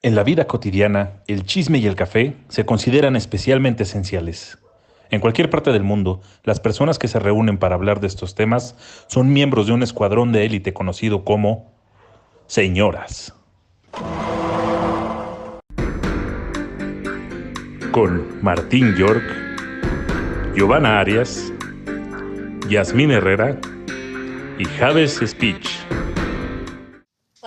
En la vida cotidiana, el chisme y el café se consideran especialmente esenciales. En cualquier parte del mundo, las personas que se reúnen para hablar de estos temas son miembros de un escuadrón de élite conocido como señoras. Con Martín York, Giovanna Arias, Yasmín Herrera y Javes Speech.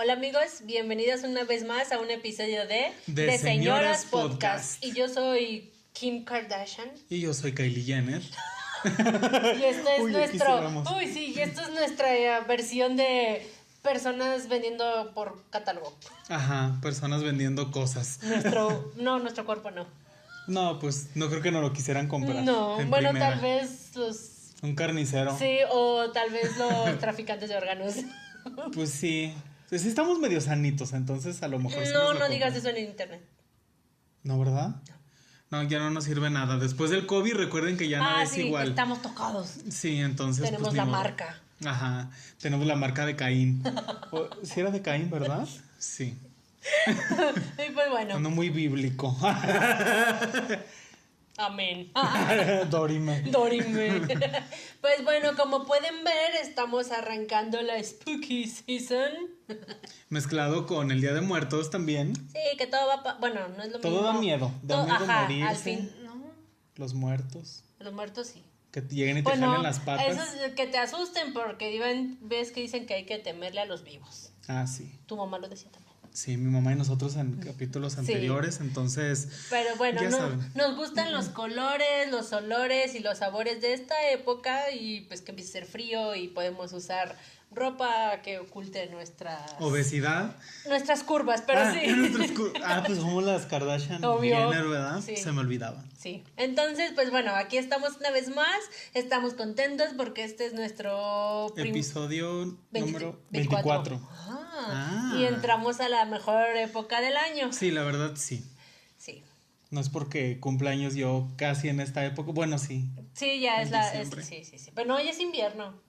Hola amigos, bienvenidos una vez más a un episodio de De Señoras Podcast. Y yo soy Kim Kardashian. Y yo soy Kylie Jenner. Y esto es Uy, nuestro. Uy, sí, y esto es nuestra eh, versión de personas vendiendo por catálogo. Ajá, personas vendiendo cosas. Nuestro. no, nuestro cuerpo no. No, pues no creo que no lo quisieran comprar. No, en bueno, primera. tal vez los. Un carnicero. Sí, o tal vez los traficantes de órganos. Pues sí. Pues sí estamos medio sanitos, entonces a lo mejor No, lo no digas eso en internet. ¿No, verdad? No, ya no nos sirve nada. Después del COVID, recuerden que ya no ah, es sí, igual. estamos tocados. Sí, entonces. Tenemos pues, la modo. marca. Ajá, tenemos la marca de Caín. O- ¿Sí era de Caín, verdad? Sí. Y pues bueno, Ando muy bíblico. amén. Dorime. Dorime. Pues bueno, como pueden ver, estamos arrancando la Spooky Season. Mezclado con el Día de Muertos también. Sí, que todo va pa- Bueno, no es lo Todo mismo. da miedo, da Todo- miedo ajá, morirse. al fin. No, Los muertos. los muertos sí. Que lleguen y te jalen las patas. eso es que te asusten porque ves que dicen que hay que temerle a los vivos. Ah, sí. Tu mamá lo decía también. Sí, mi mamá y nosotros en capítulos anteriores, entonces. Pero bueno, Ya no- saben. nos gustan los colores, los olores y los sabores de esta época y pues que empiece a ser frío y podemos usar ropa que oculte nuestras Obesidad. nuestras curvas, pero ah, sí. ah, pues somos las Kardashian Obvio. Jenner, ¿verdad? Sí. Se me olvidaba. Sí, entonces, pues bueno, aquí estamos una vez más, estamos contentos porque este es nuestro Episodio 20 número 24. Ah, Ah. Y entramos a la mejor época del año. Sí, la verdad sí. Sí, No es porque cumpleaños yo casi en esta época. Bueno, sí. sí, ya es la... es- sí, sí, sí. Pero no, ya es invierno.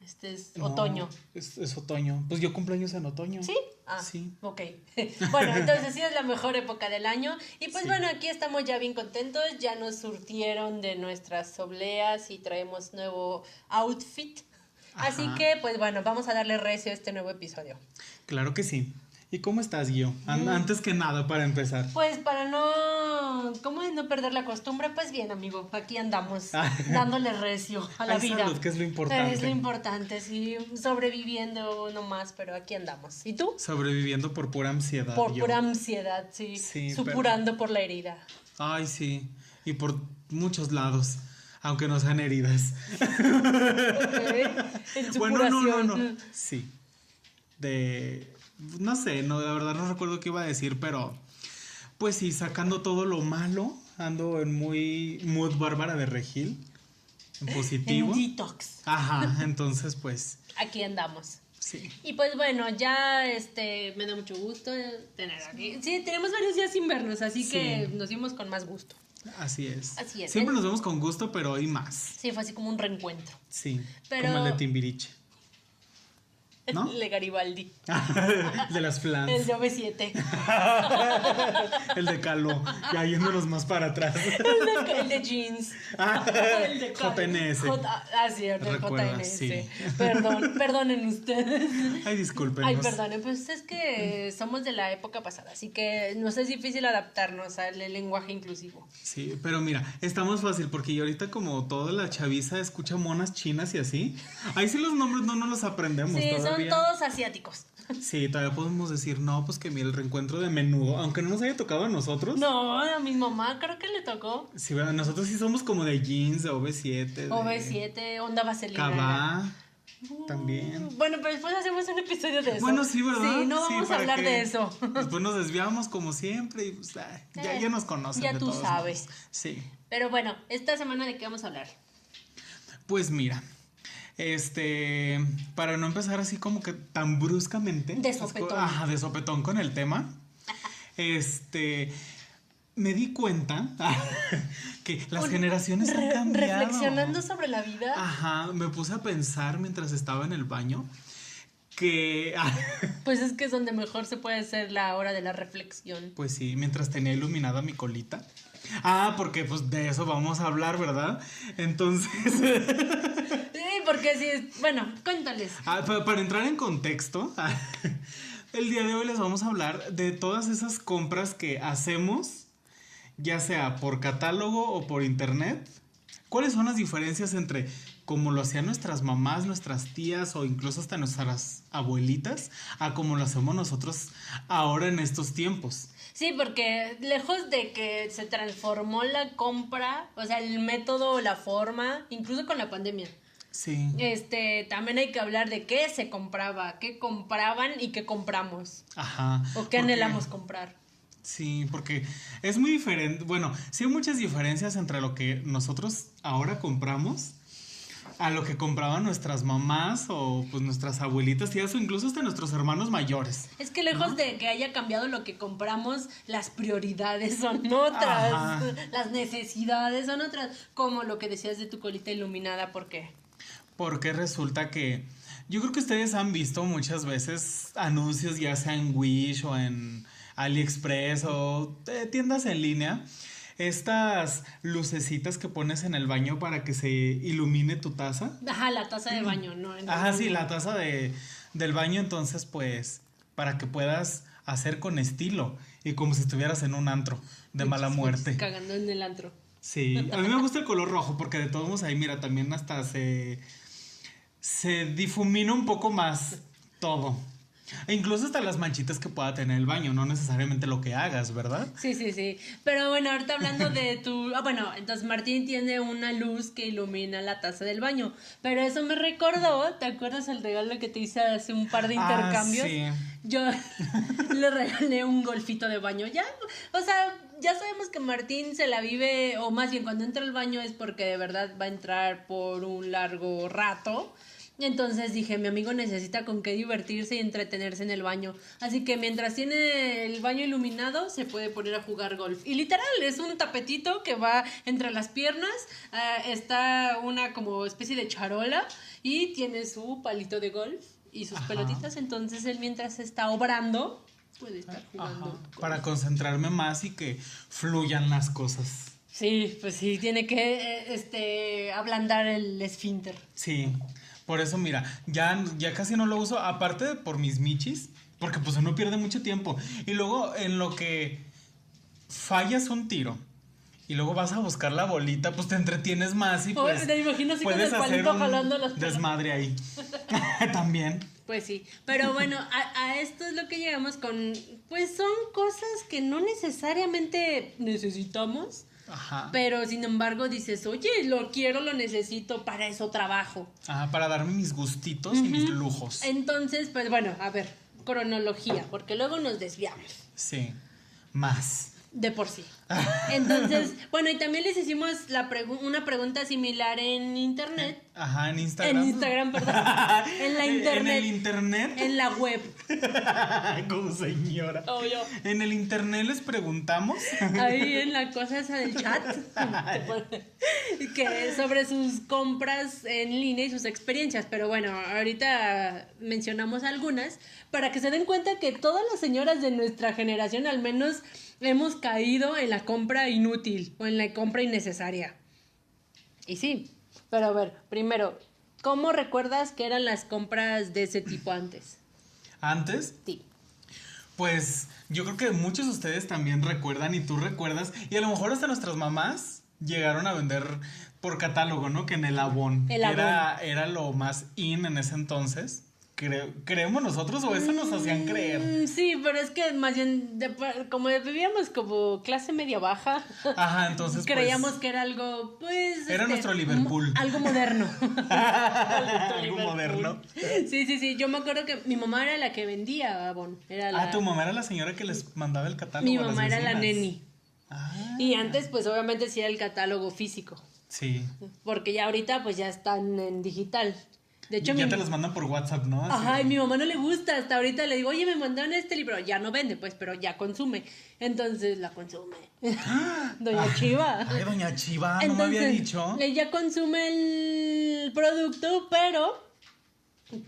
Este es No, otoño. Es, es otoño. Pues yo cumpleaños en otoño. ¿Sí? Ah, Sí. ok. bueno, entonces sí es la mejor época del año. Y pues Sí. bueno, aquí estamos ya bien contentos. Ya nos surtieron de nuestras obleas y traemos nuevo outfit. Así que, pues bueno, vamos a darle recio a este nuevo episodio. Claro que sí. ¿Y cómo estás? An- Antes que nada, para empezar. Pues para no, ¿cómo es no perder la costumbre? Pues bien, amigo, aquí andamos, Ah. dándole recio a la Ay, vida. salud, que es lo importante. Es lo importante, sí, sobreviviendo nomás, pero aquí andamos. ¿Y tú? Sobreviviendo por pura ansiedad. Por yo. pura ansiedad, sí, Sí, supurando por la herida. Ay, sí. Y por muchos lados. Aunque no sean heridas. En bueno, no, no, no. Sí. De. No sé, no, la verdad no recuerdo qué iba a decir, pero. Pues sí, sacando todo lo malo. Ando en muy mood bárbara de regil. En En positivo. detox, Ajá, entonces pues. aquí andamos. Sí. Y pues bueno, ya este me da mucho gusto tener aquí. Sí, tenemos varios días sin vernos, así Sí. que nos vimos con más gusto. Así es. Así es. Siempre nos vemos con gusto, pero hoy más. Sí, fue así como un reencuentro. Sí. Pero- Como el de Timbiriche. ¿No? El de Garibaldi. el de las El flans. de OV7. El de Caló. Ya yéndonos más para atrás. El de, el de jeans. El de JNS. J- ah, sí, el de Recuerda, JNS. sí. Perdón, perdonen ustedes. Ay, discúlpenos. Ay, perdonen, pues es que somos de la época pasada, así que nos es difícil adaptarnos al lenguaje inclusivo. Sí, pero mira, está más fácil porque yo ahorita como toda la chaviza escucha monas chinas y así, ahí sí los nombres no nos los aprendemos Sí, son todavía. todos asiáticos. Sí, todavía podemos decir, no, pues que mira el reencuentro de menudo, aunque no nos haya tocado a nosotros. No, a mi mamá creo que le tocó. Sí, ¿verdad? nosotros sí somos como de jeans, de OV7. de OV7, Onda Vaselina. Cabá, también. Bueno, pero después hacemos un episodio de eso. Bueno, sí, ¿verdad? Sí, no Sí, vamos a hablar de eso. Después nos desviamos como siempre y pues, ay, ya, Eh, ya nos conocen. ya de tú todos sabes. modos. Sí. Pero bueno, esta semana de qué vamos a hablar. Pues mira, este, para no empezar así como que tan bruscamente. De sopetón. Ajá, de sopetón con el tema. Este, me di cuenta que las Un- generaciones han Re- cambiado. reflexionando sobre la vida. Ajá, me puse a pensar mientras estaba en el baño que... Pues es que es donde mejor se puede hacer la hora de la reflexión. Pues sí, mientras tenía iluminada mi colita. Ah, porque pues de eso vamos a hablar, ¿verdad? Entonces... Porque sí, bueno, cuéntales. Ah, pa- para entrar en contexto, el día de hoy les vamos a hablar de todas esas compras que hacemos, ya sea por catálogo o por internet. ¿Cuáles son las diferencias entre como lo hacían nuestras mamás, nuestras tías o incluso hasta nuestras abuelitas a como lo hacemos nosotros ahora en estos tiempos? Sí, porque lejos de que se transformó la compra, o sea, el método o la forma, incluso con la pandemia. Sí. Este, también hay que hablar de qué se compraba, qué compraban y qué compramos. Ajá. O qué porque- anhelamos comprar. Sí, porque es muy diferente. Bueno, sí hay muchas diferencias entre lo que nosotros ahora compramos a lo que compraban nuestras mamás o pues nuestras abuelitas, tías o incluso hasta nuestros hermanos mayores. Es que lejos de que haya cambiado lo que compramos, las prioridades son otras, Ajá. las necesidades son otras, como lo que decías de tu colita iluminada, ¿por qué? Porque resulta que yo creo que ustedes han visto muchas veces anuncios, ya sea en Wish o en AliExpress o eh, tiendas en línea. Estas lucecitas que pones en el baño para que se ilumine tu taza. Ajá, la taza de baño, ¿no? Ajá, sí, la taza de, del baño, entonces, pues, para que puedas hacer con estilo y como si estuvieras en un antro de mala muerte. Cagando en el antro. Sí, a mí me gusta el color rojo porque de todos modos ahí, mira, también hasta se, se difumina un poco más todo. E incluso hasta las manchitas que pueda tener el baño, no necesariamente lo que hagas, ¿verdad? Sí, sí, sí. Pero bueno, ahorita hablando de tu... Ah, bueno, entonces Martín tiene una luz que ilumina la taza del baño. Pero eso me recordó, ¿te acuerdas el regalo que te hice hace un par de Ah, intercambios? sí. Yo le regalé un golfito de baño. Ya, o sea, ya sabemos que Martín se la vive, o más bien cuando entra al baño es porque de verdad va a entrar por un largo rato. Entonces dije, mi amigo necesita con qué divertirse y entretenerse en el baño. Así que mientras tiene el baño iluminado, se puede poner a jugar golf. Y literal, es un tapetito que va entre las piernas. ah, está una como especie de charola y tiene su palito de golf y sus Ajá. pelotitas. Entonces él mientras está obrando, puede estar jugando. para concentrarme más y que fluyan las cosas. Sí, pues sí, tiene que eh, este, ablandar el esfínter. Sí, por eso mira, ya, ya casi no lo uso, aparte de por mis michis, porque pues uno pierde mucho tiempo. Y luego en lo que fallas un tiro y luego vas a buscar la bolita, pues te entretienes más y pues me imagino así con puedes el hacer palito jalando las desmadre ahí. También. Pues sí, pero bueno, a, a esto es lo que llegamos con, pues son cosas que no necesariamente necesitamos, Ajá. pero sin embargo dices, oye, lo quiero, lo necesito, para eso trabajo. Ajá, para darme mis gustitos y mis lujos. Entonces, pues bueno, a ver, cronología, porque luego nos desviamos. Sí, más. De por sí. Entonces, bueno, y también les hicimos la pregu- una pregunta similar en internet. Ajá, en Instagram. En Instagram, perdón. En la En internet. el internet. En la web. Como señora. Obvio. En el internet les preguntamos. Ahí en la cosa esa del chat. que sobre sus compras en línea y sus experiencias. Pero bueno, ahorita mencionamos algunas para que se den cuenta que todas las señoras de nuestra generación al menos hemos caído en la compra inútil o en la compra innecesaria. Y sí, pero a ver, primero, ¿cómo recuerdas que eran las compras de ese tipo antes? Antes, Sí. pues yo creo que muchos de ustedes también recuerdan y tú recuerdas. Y a lo mejor hasta nuestras mamás llegaron a vender por catálogo, ¿no? Que en el Avon. El Avon. Era, era lo más in en ese entonces. ¿Creemos nosotros o eso nos hacían creer? Mm, Sí, pero es que más bien, de- como vivíamos como clase media baja, Ajá, entonces. pues, creíamos que era algo, pues... Era nuestro Liverpool. Algo moderno. Algo Liverpool. moderno. Sí, sí, sí. Yo me acuerdo que mi mamá era la que vendía Avon. Era la, Ah, tu mamá era la señora que les mandaba el catálogo. mi a las mamá era la neni. Ah, Y antes, pues obviamente sí era el catálogo físico. sí. Porque ya ahorita, pues ya están en digital. De hecho, ya mi, te los mandan por WhatsApp, ¿no? Así. Ajá, y mi mamá no le gusta. Hasta ahorita le digo, oye, me mandaron este libro. Ya no vende, pues, pero ya consume. Entonces la consume. Doña Chiva. Ay, doña Chiva, no me había dicho. Ella consume el producto, pero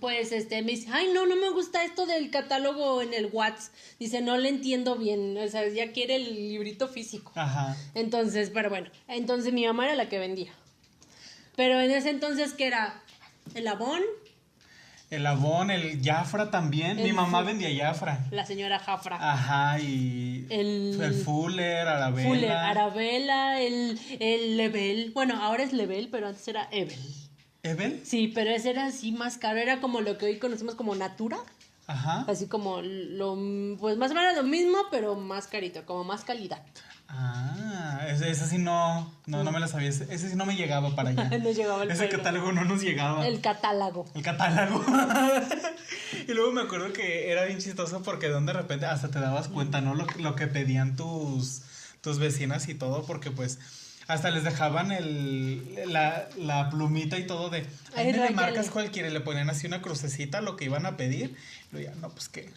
pues este me dice, ay no, no me gusta esto del catálogo en el WhatsApp. Dice, no le entiendo bien, o sea, ya quiere el librito físico. Ajá. Entonces, pero bueno, entonces mi mamá era la que vendía. Pero en ese entonces, ¿qué era? El Avon, El Avon, el Jafra también. Mi mamá vendía Jafra. la señora Jafra. Ajá, y El- el Fuller, Arabella. Fuller, Arabella, el, el Level. Bueno, ahora es Level, pero antes era Evel. ¿Evel? Sí, pero ese era así más caro. Era como lo que hoy conocemos como Natura. Ajá. Así como lo, pues más o menos lo mismo, pero más carito, como más calidad. Ah, ese, ese sí no, no, no me lo sabía. Ese, ese sí no me llegaba para allá. No llegaba el Ese catálogo no nos llegaba. El catálogo. El catálogo. y luego me acuerdo que era bien chistoso porque de repente hasta te dabas cuenta, ¿no? Lo, lo que pedían tus, tus vecinas y todo, porque pues hasta les dejaban el, la, la plumita y todo de, ahí me marcas cualquiera y le ponían así una crucecita lo que iban a pedir. Y ya, no, pues que,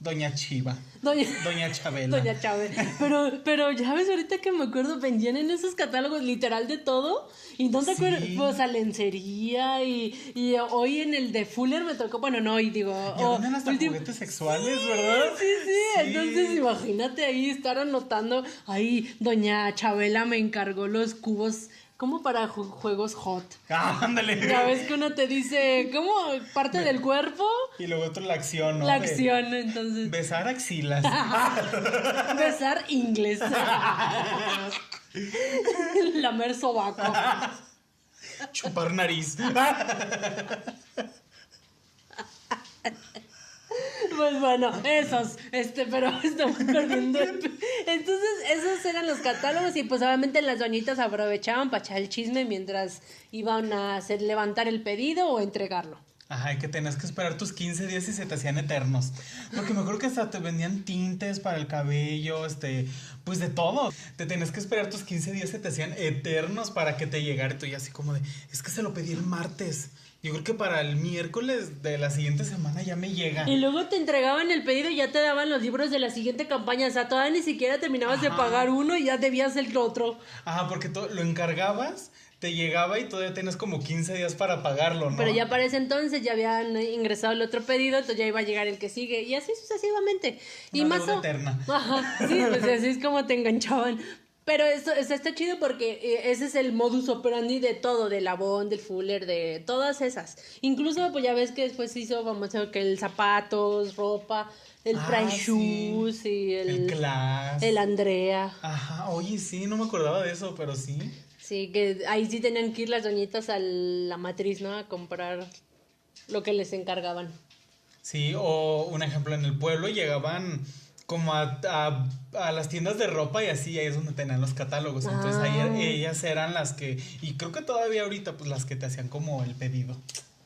Doña Chiva, Doña, Doña Chabela. Doña Chávez. Pero, pero ya ves, ahorita que me acuerdo, vendían en esos catálogos literal de todo. Y no te Sí. acuerdas, pues a lencería y, y hoy en el de Fuller me tocó, bueno, no, y digo... Ya o venden hasta juguetes sexuales, ¿verdad? Sí, sí, entonces imagínate ahí estar anotando, ahí doña Chabela me encargó los cubos como para ju- juegos hot. Ah, ándale. Ya ves que uno te dice, ¿cómo? Parte del cuerpo, Y luego otro la acción, ¿no? la De acción, entonces. Besar axilas. Besar inglés. Lamer sobaco. Chupar nariz. Pues bueno, esos, este, pero estamos perdiendo. Entonces, esos eran los catálogos y pues obviamente las doñitas aprovechaban para echar el chisme mientras iban a hacer levantar el pedido o entregarlo. Ajá, que tenías que esperar tus 15 días y se te hacían eternos. Porque me acuerdo que hasta te vendían tintes para el cabello, este, pues de todo. Te tenías que esperar tus 15 días, se te hacían eternos para que te llegara. Y tú ya así como de, es que se lo pedí el martes. Yo creo que para el miércoles de la siguiente semana ya me llega. Y luego te entregaban el pedido y ya te daban los libros de la siguiente campaña. O sea, todavía ni siquiera terminabas de pagar uno y ya debías el otro. Ajá, porque lo encargabas, te llegaba y todavía tenías como 15 días para pagarlo, ¿no? Pero ya para ese entonces ya habían ingresado el otro pedido, entonces ya iba a llegar el que sigue y así sucesivamente. y más o- eterna. Ajá, sí, pues así es como te enganchaban. Pero eso, eso está chido porque eh, ese es el modus operandi de todo, del Avon, del Fuller, de todas esas. Incluso, pues ya ves que después se hizo famoso que el zapatos, ropa, el Ah, Price sí. Shoes y el, El Class. el Andrea. Ajá, oye, sí, no me acordaba de eso, pero sí. Sí, que ahí sí tenían que ir las doñitas a la matriz, ¿no? A comprar lo que les encargaban. Sí, o un ejemplo, en el pueblo llegaban como a, a- a las tiendas de ropa y así, ahí es donde tenían los catálogos. Entonces ahí Ah. ellas eran las que, y creo que todavía ahorita, pues las que te hacían como el pedido.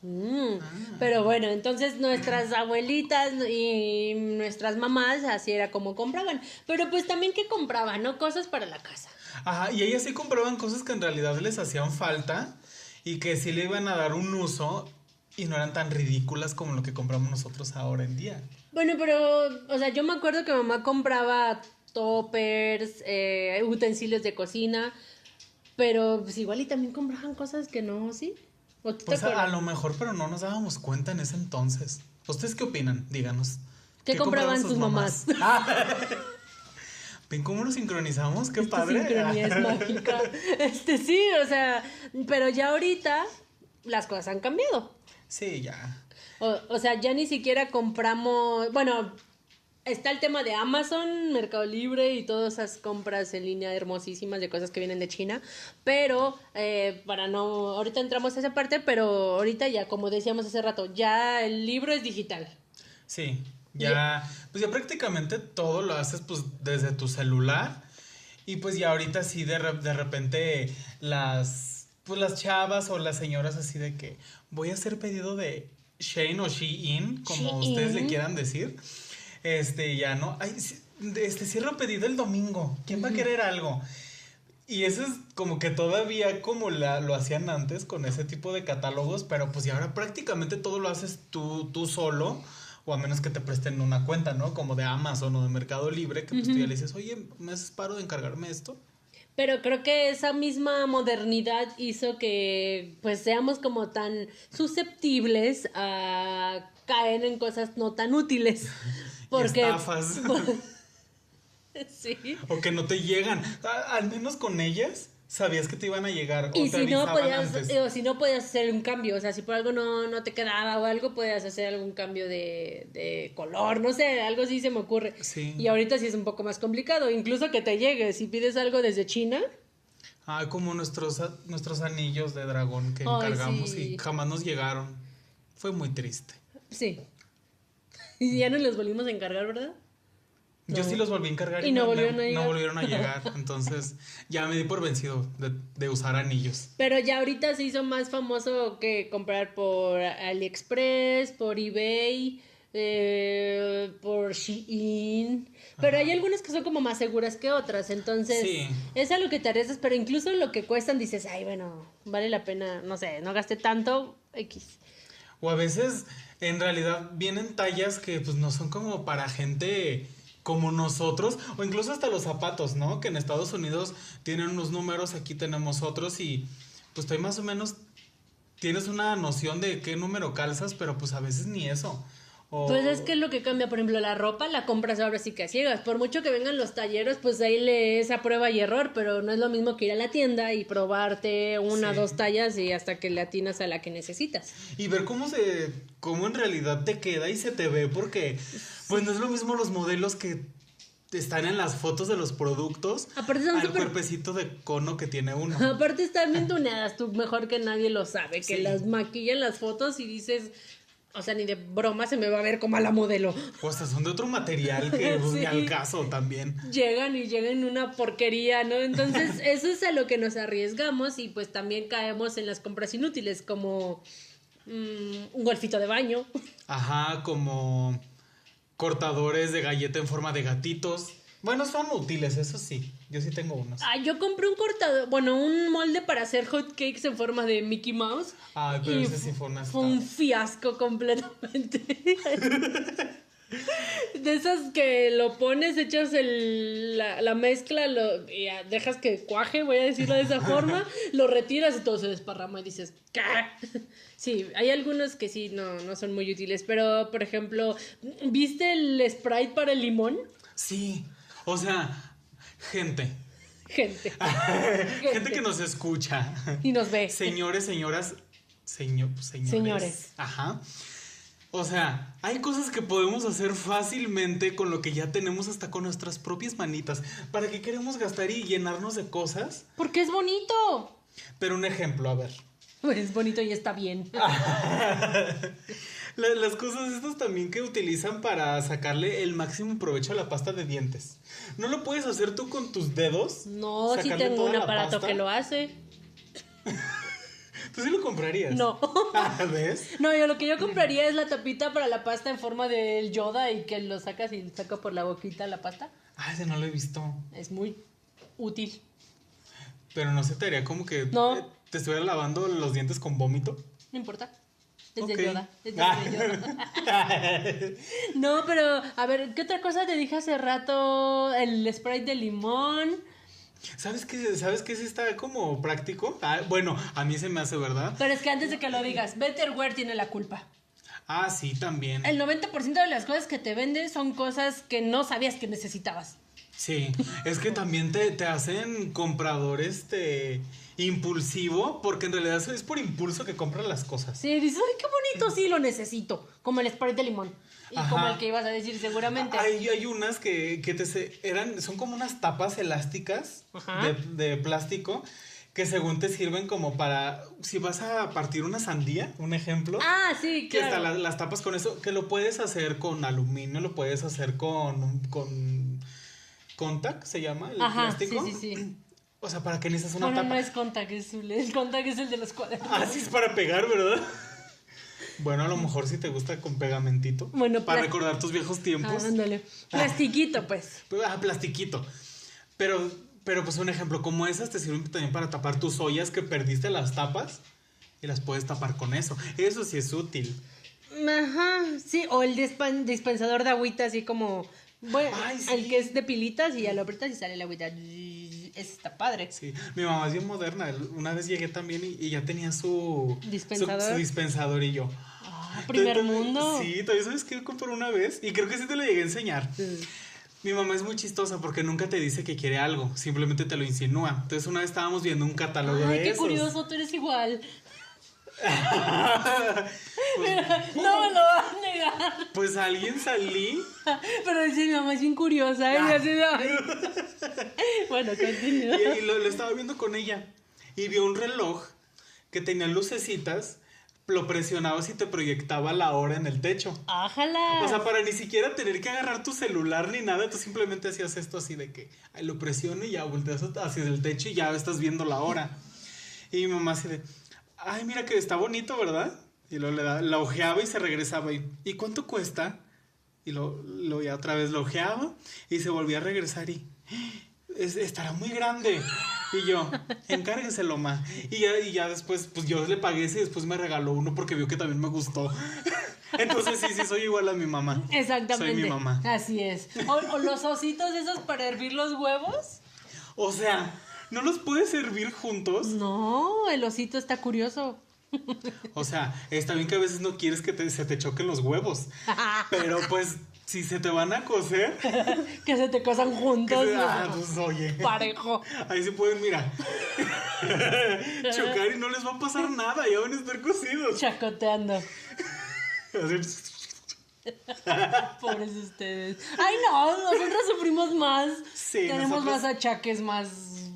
Mm, Pero bueno, entonces nuestras abuelitas y nuestras mamás así era como compraban. Pero pues también que compraban, ¿no? Cosas para la casa. Ajá, y ellas sí compraban cosas que en realidad les hacían falta y que sí le iban a dar un uso y no eran tan ridículas como lo que compramos nosotros ahora en día. Bueno, pero, o sea, yo me acuerdo que mamá compraba toppers, eh, utensilios de cocina, pero pues igual y también compraban cosas que no, ¿sí? ¿O tú te Pues a, a lo mejor, pero no nos dábamos cuenta en ese entonces. ¿Ustedes qué opinan? Díganos. ¿Qué compraban sus mamás? ¿Ven cómo nos sincronizamos? ¡Qué Esta padre! sincronía es mágica. Este sí, o sea, pero ya ahorita las cosas han cambiado. Sí, ya. O, o sea, ya ni siquiera compramos, bueno, está el tema de Amazon, Mercado Libre y todas esas compras en línea hermosísimas de cosas que vienen de China, pero eh, para no, ahorita entramos a esa parte, pero ahorita ya, como decíamos hace rato, ya el libro es digital. Sí, ya, pues ya prácticamente todo lo haces pues desde tu celular y pues ya ahorita sí de, re- de repente las, pues las chavas o las señoras así de que voy a hacer pedido de Shane o Shein, como Shein. ustedes le quieran decir, este ya no, ay, este cierro pedido el domingo, ¿quién va a querer algo? Y eso es como que todavía como la, lo hacían antes con ese tipo de catálogos, pero pues y ahora prácticamente todo lo haces tú, tú solo, o a menos que te presten una cuenta, ¿no? Como de Amazon o de Mercado Libre, que pues tú ya le dices, oye, ¿me haces paro de encargarme esto? Pero creo que esa misma modernidad hizo que pues seamos como tan susceptibles a caer en cosas no tan útiles. Porque estafas. sí. O que no te llegan. Al menos con ellas sabías que te iban a llegar. O Y te si no podías, digo, si no podías hacer un cambio, o sea, si por algo no, no te quedaba o algo, podías hacer algún cambio de, de color, no sé, algo así se me ocurre. Sí. Y ahorita sí es un poco más complicado, incluso que te llegue, si pides algo desde China, Ah, como nuestros, nuestros anillos de dragón que Ay, encargamos sí. y jamás nos llegaron. Fue muy triste. sí. Y ya no los volvimos a encargar, ¿verdad? Yo No. sí los volví a encargar Y no me- volvieron a no llegar. volvieron a llegar. Entonces ya me di por vencido de, de usar anillos. Pero ya ahorita se hizo más famoso que comprar por AliExpress, por eBay, eh, por Shein. Pero hay algunas que son como más seguras que otras. Entonces, Sí. es a lo que te arriesgas. Pero incluso lo que cuestan dices, ay, bueno, vale la pena, no sé, no gasté tanto, X. O a veces en realidad vienen tallas que pues no son como para gente como nosotros, o incluso hasta los zapatos, ¿no? Que en Estados Unidos tienen unos números, aquí tenemos otros y pues ahí más o menos tienes una noción de qué número calzas, pero pues a veces ni eso. O- Pues es que es lo que cambia, por ejemplo, la ropa la compras ahora sí que a ciegas. Por mucho que vengan los talleros, pues ahí lees a prueba y error, pero no es lo mismo que ir a la tienda y probarte una, Sí. dos tallas y hasta que le atinas a la que necesitas. Y ver cómo se, cómo en realidad te queda y se te ve, porque pues no es lo mismo los modelos que están en las fotos de los productos Aparte al cuerpecito de cono que tiene uno. Aparte están bien tuneadas, tú mejor que nadie lo sabe, que Sí. las maquillan las fotos y dices, o sea, ni de broma se me va a ver como a la modelo. O hasta son de otro material que Sí. al caso también. Llegan y llegan una porquería, ¿no? Entonces, eso es a lo que nos arriesgamos y pues también caemos en las compras inútiles, como mm, un golfito de baño. Ajá, como cortadores de galleta en forma de gatitos. Bueno, son útiles, eso sí. Yo sí tengo unos. Ah, yo compré un cortador, bueno, un molde para hacer hot cakes en forma de Mickey Mouse. Ay, pero ese sí fue una Fue un fiasco completamente. De esas que lo pones, echas el, la, la mezcla, lo, y dejas que cuaje, voy a decirlo de esa forma, lo retiras y todo se desparrama y dices, ¿qué? Sí, hay algunos que sí, no, no son muy útiles, pero por ejemplo, ¿viste el Sprite para el limón? Sí, o sea, gente. Gente. Gente que nos escucha. Y nos ve. Señores, señoras, señor, señores. Señores. Ajá. O sea, hay cosas que podemos hacer fácilmente con lo que ya tenemos hasta con nuestras propias manitas. ¿Para qué queremos gastar y llenarnos de cosas? Porque es bonito. Pero un ejemplo, a ver. Pues es bonito y está bien. La- las cosas estas también que utilizan para sacarle el máximo provecho a la pasta de dientes. ¿No lo puedes hacer tú con tus dedos? No, sí Sacarle tengo un aparato que lo hace. ¿Tú sí lo comprarías? No. Ah, ¿Ves? No, yo lo que yo compraría es la tapita para la pasta en forma del Yoda y que lo sacas y saca por la boquita la pasta. Ah, ese no lo he visto. Es muy útil. Pero no se te haría como que No. te estuviera lavando los dientes con vómito. No importa. Es de Yoda. Es de Ah. Yoda. No, pero a ver, ¿qué otra cosa te dije hace rato? El spray de limón. ¿Sabes qué? ¿Sabes qué sí está como práctico? Ah, bueno, a mí se me hace, ¿verdad? Pero es que antes de que lo digas, Betterware tiene la culpa. Ah, sí, también. El 90% de las cosas que te venden son cosas que no sabías que necesitabas. Sí, es que también te, te hacen comprador este impulsivo, porque en realidad es por impulso que compran las cosas. Sí, dices, ay, qué bonito, sí, lo necesito. Como el spray de limón. Y Ajá. como el que ibas a decir seguramente. Hay, hay unas que, que te se- eran, son como unas tapas elásticas de, de plástico que según te sirven como para, si vas a partir una sandía, un ejemplo, Ah, sí, que hasta claro. la- las tapas con eso, que lo puedes hacer con aluminio, lo puedes hacer con, con contact, se llama el Ajá, plástico. sí, sí, sí. O sea, ¿para qué necesitas una Bueno, tapa? no es contact, es el, el contact es el de los cuadernos. Así es para pegar, ¿verdad? Bueno, a lo mejor si te gusta con pegamentito. Bueno, para recordar tus viejos tiempos. Ah, ándale. Plastiquito, pues. Ah, plastiquito. Pero, pero pues un ejemplo, como esas te sirven también para tapar tus ollas que perdiste las tapas y las puedes tapar con eso. Eso sí es útil. Ajá, sí, o el dispensador de agüita, así como. Bueno, Ay, sí. el que es de pilitas y ya lo aprietas y sale el agüita. está padre. Sí, mi mamá es bien moderna. Una vez llegué también y, y ya tenía su ¿Dispensador? Su, su dispensador y yo. Ah, primer mundo. Sí, todavía sabes que compré una vez y creo que sí te lo llegué a enseñar. Sí. Mi mamá es muy chistosa porque nunca te dice que quiere algo, simplemente te lo insinúa. Entonces una vez estábamos viendo un catálogo Ay, de qué esos. curioso, tú eres igual. Pues, No me lo vas pues alguien salí Pero dice mi mamá es bien curiosa. ¿eh? Ay. Bueno, continúa. y, y lo, lo estaba viendo con ella y vio un reloj que tenía lucecitas, lo presionabas y te proyectaba la hora en el techo. Ájala. O sea, para ni siquiera tener que agarrar tu celular ni nada, tú simplemente hacías esto así de que lo presiono y ya volteas hacia el techo y ya estás viendo la hora. Y mi mamá así de, ay, mira que está bonito, ¿verdad? Y luego le da, la ojeaba y se regresaba y, ¿y cuánto cuesta? Y lo, lo ya otra vez lo ojeaba y se volvía a regresar y, "Es- estará muy grande. Y yo, encárgueselo, ma. Y ya, y ya después, pues yo le pagué ese y después me regaló uno porque vio que también me gustó. Entonces sí, sí, soy igual a mi mamá. Exactamente. Soy mi mamá. Así es. O, o los ositos esos para hervir los huevos. O sea, ¿no los puedes servir juntos? No, el osito está curioso. O sea, está bien que a veces no quieres que te- se te choquen los huevos. Pero pues, si se te van a cocer, que se te casan que juntos. se- ¿no? ah, pues oye. Parejo. Ahí se pueden, mira, chocar y no les va a pasar nada, ya van a estar cocidos. Chacoteando. Pobres ustedes. Ay, no, nosotros sufrimos más. Sí, Tenemos nosotros- más achaques, más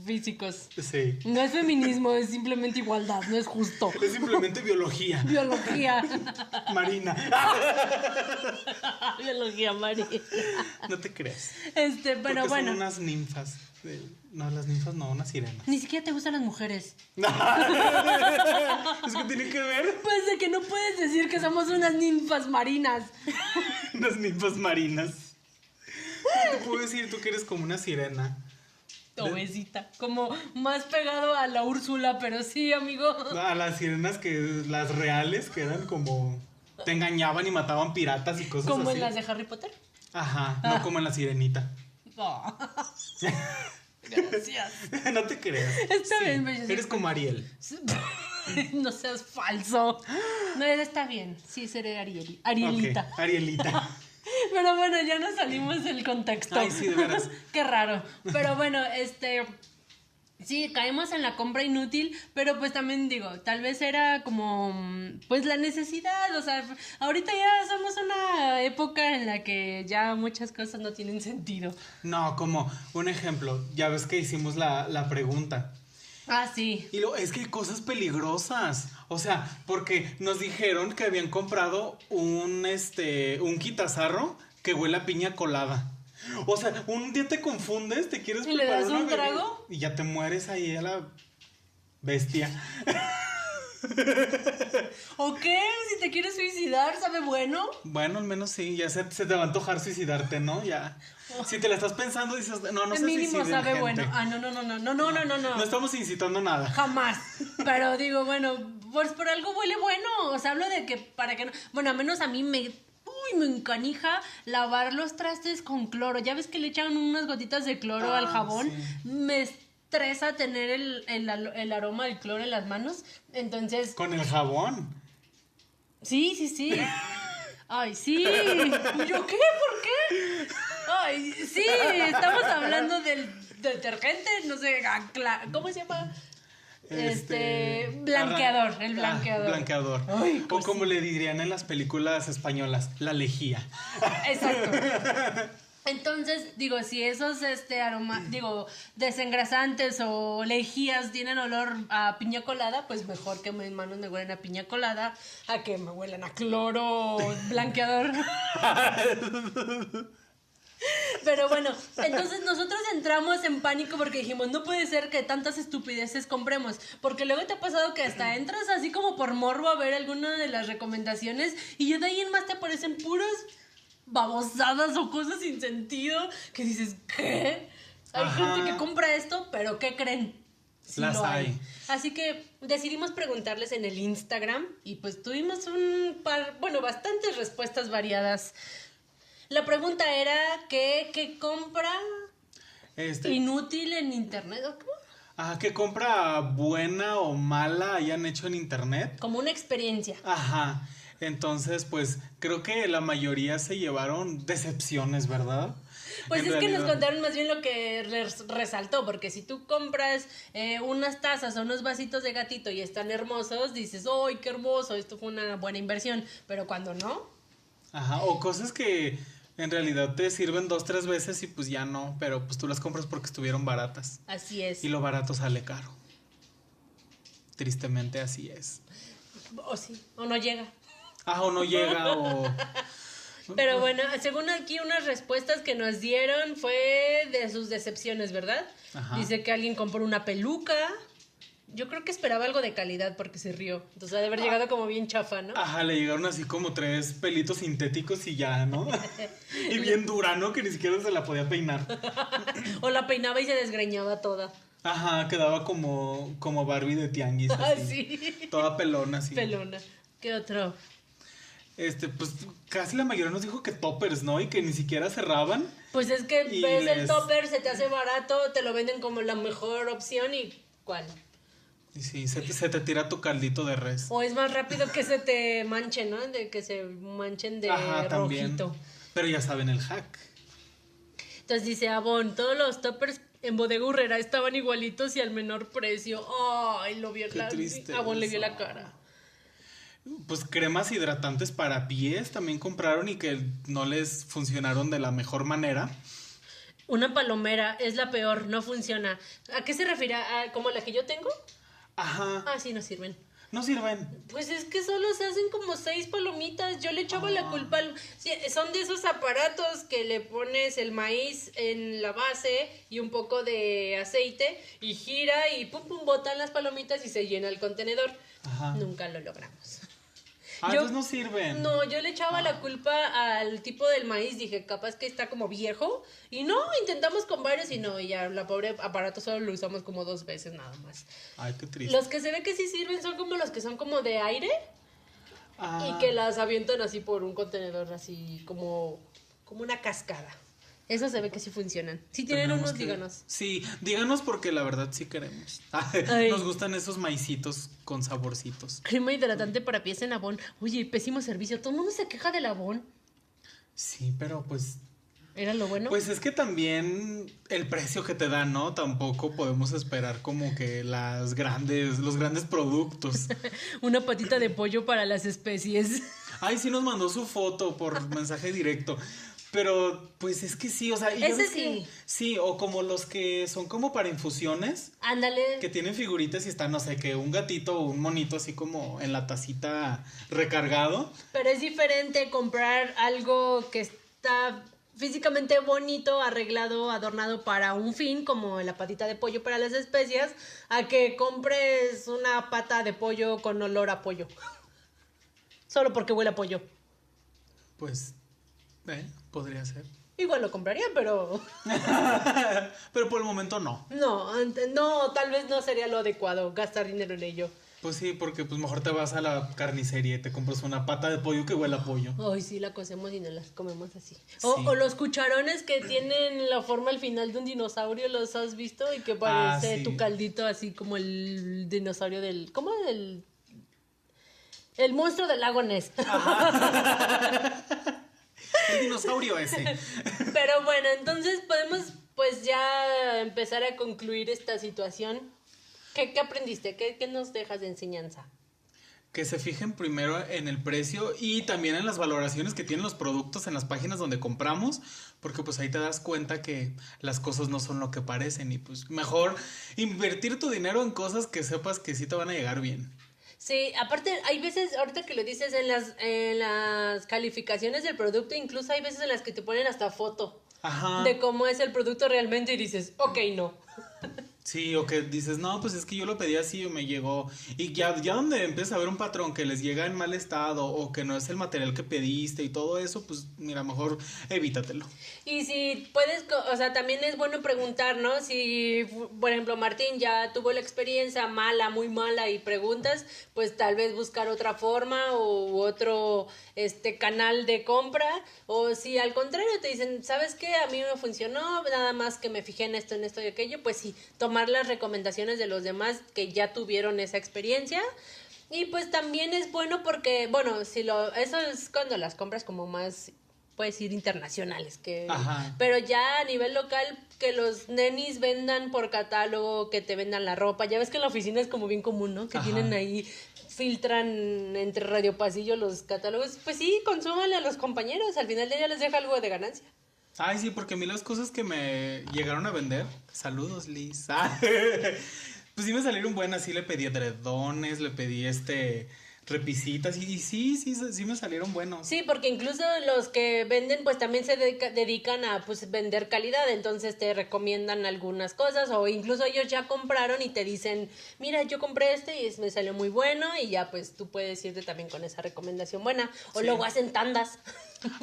físicos. Sí. No es feminismo, es simplemente igualdad, no es justo. Es simplemente biología Biología. marina. Biología, María. No te creas. Este, Porque pero son bueno. unas ninfas. No, las ninfas no, unas sirenas. Ni siquiera te gustan las mujeres. es que tiene que ver Pues de que no puedes decir que somos unas ninfas marinas. unas ninfas marinas. ¿Qué te puedo decir? Tú que eres como una sirena. Obesita. Como más pegado a la Úrsula, pero sí, amigo. A las sirenas que las reales que eran como te engañaban y mataban piratas y cosas Como así. en las de Harry Potter. Ajá, no como en la sirenita. Oh. Gracias. no te creas. Está Sí, bien, belleza. Eres como Ariel. No seas falso. No, él está bien. Sí, seré Ariel, Arielita. Arielita. Pero bueno, ya nos salimos del contexto. Ay, sí, de veras. Qué raro. Pero bueno, este. Sí, caemos en la compra inútil, pero pues también digo, tal vez era como, pues la necesidad, o sea, ahorita ya somos una época en la que ya muchas cosas no tienen sentido. No, como un ejemplo, ya ves que hicimos la, la pregunta. Ah, sí. Y lo, es que hay cosas peligrosas. O sea, porque nos dijeron que habían comprado un este un quitazarro que huele a piña colada. O sea, un día te confundes, te quieres ¿Y le preparar das una un bebida trago? Y ya te mueres ahí a la bestia. ¿O qué? Si te quieres suicidar, ¿sabe bueno? Bueno, al menos sí, ya se, se te va a antojar suicidarte, ¿no? Ya. Si te la estás pensando, dices, no, no El se mínimo sabe gente. bueno. Ah, no, no, no, no, no, no, no, no, no. No estamos incitando nada. Jamás. Pero digo, bueno, pues por algo huele bueno. O sea, hablo de que para que no. Bueno, a menos a mí me. Uy, me encanija lavar los trastes con cloro. Ya ves que le echan unas gotitas de cloro al Ah, jabón. sí. Me estresa tener el, el, el aroma del cloro en las manos. Entonces, Con el jabón. sí, sí, sí. Ay, sí. ¿Y ¿Yo qué? ¿Por qué? Ay, sí, estamos hablando del detergente, no sé, ¿cómo se llama? Este, blanqueador, arran- el ah, blanqueador. blanqueador. Ay, o como le dirían en las películas españolas, la lejía. Exacto. Entonces, digo, si esos este aroma, digo, desengrasantes o lejías tienen olor a piña colada, pues mejor que mis manos me huelen a piña colada a que me huelan a cloro blanqueador. Pero bueno, entonces nosotros entramos en pánico porque dijimos, no puede ser que tantas estupideces compremos. Porque luego te ha pasado que hasta entras así como por morbo a ver alguna de las recomendaciones y ya de ahí en más te aparecen puras babosadas o cosas sin sentido que dices, ¿qué? Hay Ajá. gente que compra esto, pero ¿qué creen? Sí Las hay. hay. Así que decidimos preguntarles en el Instagram y pues tuvimos un par, bueno, bastantes respuestas variadas. La pregunta era que, ¿qué compra? Este, Inútil en internet, ¿o cómo? Ajá, que compra buena o mala hayan hecho en internet. Como una experiencia. Ajá. Entonces, pues creo que la mayoría se llevaron decepciones, ¿verdad? Pues En es que nos contaron más bien lo que res- resaltó, porque si tú compras eh, unas tazas o unos vasitos de gatito y están hermosos, dices, ¡ay, qué hermoso! Esto fue una buena inversión. Pero cuando no, Ajá, o cosas que en realidad te sirven dos, tres veces y pues ya no, pero pues tú las compras porque estuvieron baratas. así es. Y lo barato sale caro. Tristemente así es. O sí, o no llega. Ah, o no llega o... Pero bueno, según aquí unas respuestas que nos dieron fue de sus decepciones, ¿verdad? Ajá. Dice que alguien compró una peluca. Yo creo que esperaba algo de calidad porque se rió. Entonces ha de haber llegado como bien chafa, ¿no? Ajá, le llegaron así como tres pelitos sintéticos y ya, ¿no? y bien dura, ¿no? Que ni siquiera se la podía peinar. O la peinaba y se desgreñaba toda. Ajá, quedaba como, como Barbie de tianguis. Ah, Así, sí. Toda pelona, así. Pelona. ¿Qué otro? Este, pues casi la mayoría nos dijo que toppers, ¿no? Y que ni siquiera cerraban. Pues es que ves el topper, se te hace barato, te lo venden como la mejor opción y ¿cuál? Y sí, se te, se te tira tu caldito de res. O es más rápido que se te manchen, ¿no? De que se manchen de Ajá, también. rojito. Pero ya saben el hack. Entonces dice Avon, todos los toppers en Bodega Urrera estaban igualitos y al menor precio. Ay, lo vio Qué la tristeza. Avon le vio la cara. Pues cremas hidratantes para pies también compraron y que no les funcionaron de la mejor manera. Una palomera es la peor, no funciona. ¿A qué se refiere? ¿A como la que yo tengo? Ajá. Ah, sí, no sirven. No sirven. Pues es que solo se hacen como seis palomitas. Yo le echaba la culpa al... sí, son de esos aparatos que le pones el maíz en la base y un poco de aceite y gira y pum pum botan las palomitas y se llena el contenedor. Ajá. Nunca lo logramos. Ah, Yo- no sirven. No, yo le echaba la culpa al tipo del maíz, dije, capaz que está como viejo. Y no, intentamos con varios y no, y ya la pobre aparato solo lo usamos como dos veces nada más. Ay, qué triste. Los que se ve que sí sirven son como los que son como de aire Ah, y que las avientan así por un contenedor, así como, como una cascada. Esos se ve que sí funcionan. Si tienen tenemos unos, que- díganos. Sí, díganos porque la verdad sí queremos. Ay. Nos gustan esos maicitos con saborcitos. Crema hidratante para pies en Avon. Oye, pésimo servicio. Todo el mundo se queja del Avon. Sí, pero pues Era lo bueno. Pues es que también el precio que te dan, ¿no? Tampoco podemos esperar como que las grandes, los grandes productos. Una patita de pollo para las especies. Ay, sí nos mandó su foto por mensaje directo. Pero, pues es que sí, o sea, y Ese que- sí. sí, o como los que son como para infusiones, Ándale. que tienen figuritas y están, no sé, que un gatito o un monito así como en la tacita recargado. Pero es diferente comprar algo que está físicamente bonito, arreglado, adornado para un fin, como la patita de pollo para las especias, a que compres una pata de pollo con olor a pollo. Solo porque huele a pollo. Pues, eh, podría ser. Igual lo compraría, pero Pero por el momento no. no, no, tal vez no sería lo adecuado gastar dinero en ello. Pues sí, porque pues mejor te vas a la carnicería y te compras una pata de pollo que huele a pollo. Ay, sí, la cocemos y nos las comemos así. O, Sí. o los cucharones que tienen la forma al final de un dinosaurio, ¿los has visto? Y que Ah, parece sí. tu caldito así como el dinosaurio del... ¿Cómo? El, el monstruo del lago Ness. El dinosaurio ese. Pero bueno, entonces podemos pues ya empezar a concluir esta situación. ¿Qué, qué aprendiste? ¿Qué, ¿Qué nos dejas de enseñanza? Que se fijen primero en el precio y también en las valoraciones que tienen los productos en las páginas donde compramos, porque pues ahí te das cuenta que las cosas no son lo que parecen y pues mejor invertir tu dinero en cosas que sepas que sí te van a llegar bien. Sí, aparte hay veces, ahorita que lo dices, en las, en las calificaciones del producto, incluso hay veces en las que te ponen hasta foto Ajá. de cómo es el producto realmente y dices, ok, no. Sí, o que dices, no, pues es que yo lo pedí así o me llegó. Y ya, ya donde empieza a ver un patrón que les llega en mal estado o que no es el material que pediste y todo eso, pues mira, mejor evítatelo. Y si puedes, o sea, también es bueno preguntar, ¿no? Si, por ejemplo, Martín ya tuvo la experiencia mala, muy mala y preguntas, pues tal vez buscar otra forma o otro este canal de compra o si al contrario te dicen, ¿sabes qué? A mí me funcionó, nada más que me fijé en esto, en esto y aquello, pues sí, tomar las recomendaciones de los demás que ya tuvieron esa experiencia. Y pues también es bueno porque, bueno, si lo, eso es cuando las compras como más puedes ir internacionales, que pero ya a nivel local que los nenis vendan por catálogo, que te vendan la ropa, ya ves que en la oficina es como bien común, ¿no? Que tienen ahí filtran entre radio pasillo los catálogos, pues sí, consúmale a los compañeros, al final de ella les deja algo de ganancia. Ay, sí, porque a mí las cosas que me llegaron a vender, saludos Liz, pues sí me salieron buenas, sí le pedí edredones, le pedí este repisitas y, sí, sí, sí me salieron buenos. Sí, porque incluso los que venden pues también se dedican a pues vender calidad, entonces te recomiendan algunas cosas o incluso ellos ya compraron y te dicen, mira, yo compré este y me salió muy bueno y ya pues tú puedes irte también con esa recomendación buena o luego hacen tandas.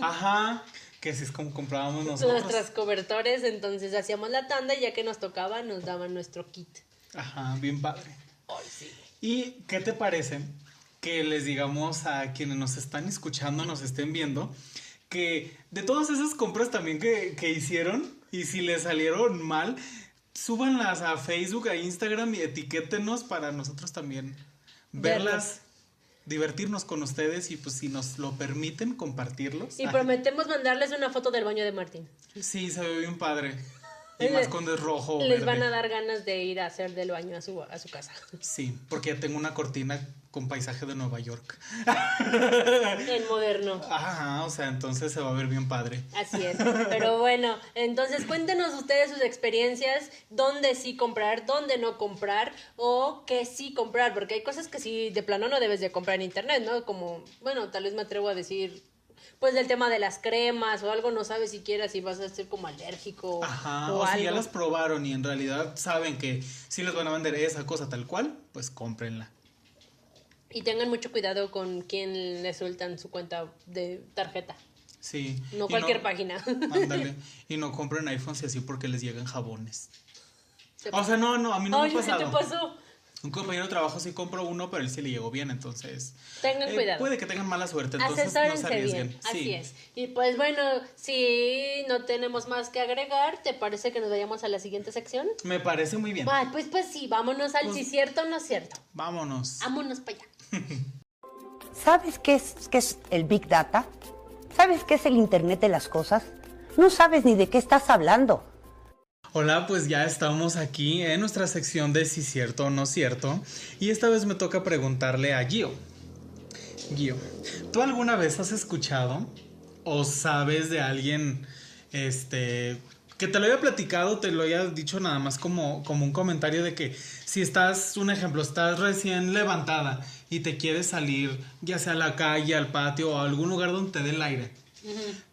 Ajá. Que así es como comprábamos nosotros. Nuestras cobertores, entonces hacíamos la tanda y ya que nos tocaba nos daban nuestro kit. Ajá, bien padre. Ay, sí. ¿Y qué te parece que les digamos a quienes nos están escuchando, nos estén viendo, que de todas esas compras también que, hicieron y si les salieron mal, súbanlas a Facebook, a Instagram y etiquétenos para nosotros también verlas. Divertirnos con ustedes y pues si nos lo permiten compartirlos. Y prometemos mandarles una foto del baño de Martín. Sí, se ve bien padre. Y más cuando es rojo. Les van a dar ganas de ir a hacer del baño a su, a su casa. Sí, porque ya tengo una cortina con paisaje de Nueva York. En moderno. Ajá, o sea, entonces se va a ver bien padre. Así es. Pero bueno, entonces cuéntenos ustedes sus experiencias, dónde sí comprar, dónde no comprar o qué sí comprar, porque hay cosas que sí de plano no debes de comprar en internet, ¿no? Como, bueno, tal vez me atrevo a decir pues del tema de las cremas o algo, no sabes siquiera si vas a ser como alérgico Ajá, o, si ya las probaron y en realidad saben que si les van a vender esa cosa tal cual, pues cómprenla. Y tengan mucho cuidado con quién le sueltan su cuenta de tarjeta. Sí. No cualquier página. Ándale. Y no compren iPhones así porque les llegan jabones. O sea, no, no, a mí no me ha pasado. te pasó? Un compañero de trabajo sí compró uno, pero él sí le llegó bien, entonces. Tengan eh, cuidado. Puede que tengan mala suerte, entonces no se arriesguen. Así es. Y pues bueno, si no tenemos más que agregar, ¿te parece que nos vayamos a la siguiente sección? Me parece muy bien. Ay, pues pues sí, vámonos al pues, si cierto o no cierto. Vámonos. Vámonos para allá. ¿Sabes qué es, qué es el Big Data? ¿Sabes qué es el Internet de las Cosas? No sabes ni de qué estás hablando. Hola, pues ya estamos aquí en nuestra sección de si cierto o no cierto. Y esta vez me toca preguntarle a Gio. Gio, ¿tú alguna vez has escuchado o sabes de alguien este que te lo haya platicado, te lo haya dicho nada más como, como un comentario de que si estás, un ejemplo, estás recién levantada y te quieres salir, ya sea a la calle, al patio o a algún lugar donde te dé el aire,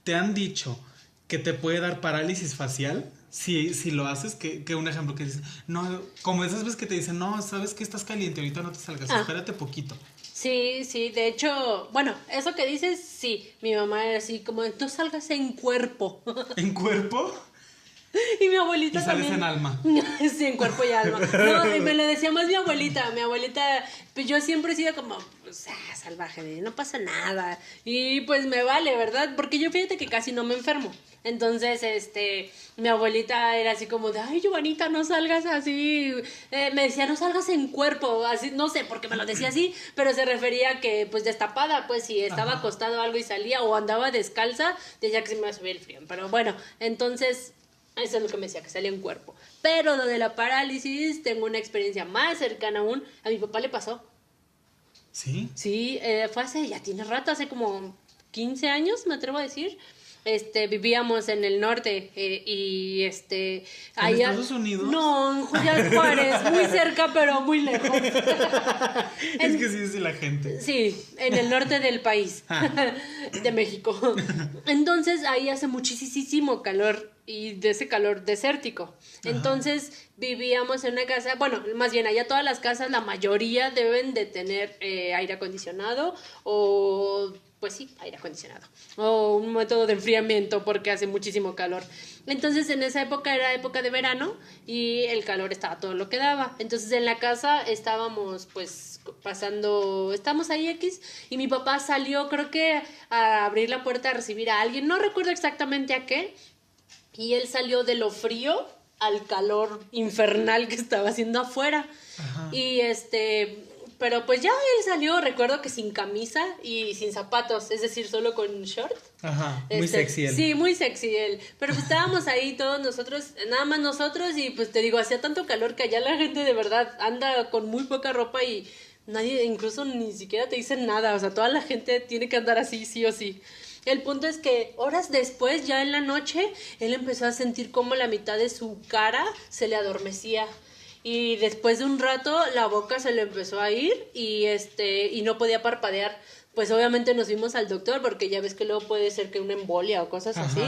te han dicho que te puede dar parálisis facial si, si lo haces, que, que un ejemplo que dices, no, como esas veces que te dicen, no, sabes que estás caliente, ahorita no te salgas, ah. espérate poquito. Sí, sí, de hecho, bueno, eso que dices, sí, mi mamá era así como, tú salgas en cuerpo. ¿En cuerpo? Y mi abuelita y sales en alma. sí, en cuerpo y alma. No, y me lo decía más mi abuelita. Mi abuelita, pues yo siempre he sido como, pues, ah, salvaje, no pasa nada. Y pues me vale, ¿verdad? Porque yo fíjate que casi no me enfermo. Entonces, este, mi abuelita era así como de, ay, Giovanita, no salgas así. Eh, me decía, no salgas en cuerpo, así, no sé por qué me lo decía así, pero se refería a que, pues, destapada, pues, si estaba acostado algo y salía o andaba descalza, decía que se me iba a subir el frío. Pero bueno, entonces, eso es lo que me decía, que salía en cuerpo. Pero lo de la parálisis, tengo una experiencia más cercana aún. A mi papá le pasó. ¿Sí? Sí, eh, fue hace, ya tiene rato, hace como 15 años, me atrevo a decir. Este, vivíamos en el norte eh, y este... ¿En Estados Unidos? No, en Julián Juárez, muy cerca pero muy lejos. es que sí es la gente. Sí, en el norte del país, ah. de México. Entonces ahí hace muchísimo calor y de ese calor desértico. Entonces vivíamos en una casa, bueno, más bien allá todas las casas, la mayoría deben de tener eh, aire acondicionado o pues sí, aire acondicionado. O un método de enfriamiento porque hace muchísimo calor. Entonces en esa época era época de verano y el calor estaba todo lo que daba. Entonces en la casa estábamos pues pasando, estamos ahí X y mi papá salió creo que a abrir la puerta a recibir a alguien, no recuerdo exactamente a qué. Y él salió de lo frío al calor infernal que estaba haciendo afuera. Y este, pero pues ya él salió, recuerdo que sin camisa y sin zapatos, es decir, solo con short. Ajá, muy este, sexy él. Sí, muy sexy él. Pero pues estábamos ahí todos nosotros, nada más nosotros, y pues te digo, hacía tanto calor que allá la gente de verdad anda con muy poca ropa y nadie, incluso ni siquiera te dicen nada. O sea, toda la gente tiene que andar así, sí o sí. El punto es que horas después, ya en la noche, él empezó a sentir como la mitad de su cara se le adormecía y después de un rato la boca se le empezó a ir y este y no podía parpadear. Pues obviamente nos fuimos al doctor porque ya ves que luego puede ser que una embolia o cosas así.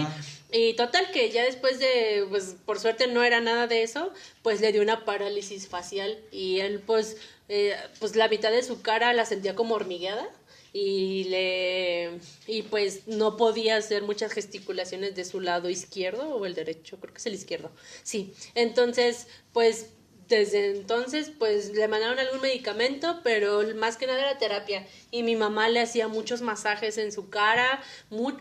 Y total que ya después de pues por suerte no era nada de eso pues le dio una parálisis facial. Y él pues eh, pues la mitad de su cara la sentía como hormigueada y le y pues no podía hacer muchas gesticulaciones de su lado izquierdo o el derecho creo que es el izquierdo. Sí. Entonces pues desde entonces pues le mandaron algún medicamento, pero más que nada era terapia. Y mi mamá le hacía muchos masajes en su cara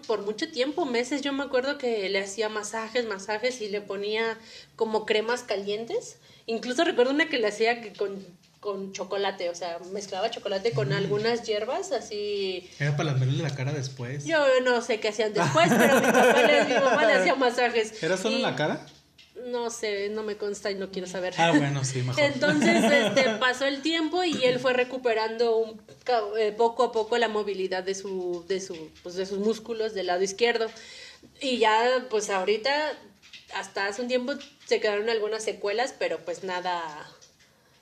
por mucho tiempo, meses. Yo me acuerdo que le hacía masajes, masajes y le ponía como cremas calientes. Incluso recuerdo una que le hacía que con, con chocolate, o sea, mezclaba chocolate con mm. algunas hierbas así. Era para lamerle la cara después. Yo no sé qué hacían después, pero mi, papá le, mi mamá le hacía masajes. ¿Era solo en la cara? No sé, no me consta y no quiero saber. Ah, bueno, sí, mejor. Entonces, este, pasó el tiempo y él fue recuperando un, eh, poco a poco la movilidad de su, de su, pues, de sus músculos del lado izquierdo. Y ya, pues ahorita, hasta hace un tiempo se quedaron algunas secuelas, pero pues nada,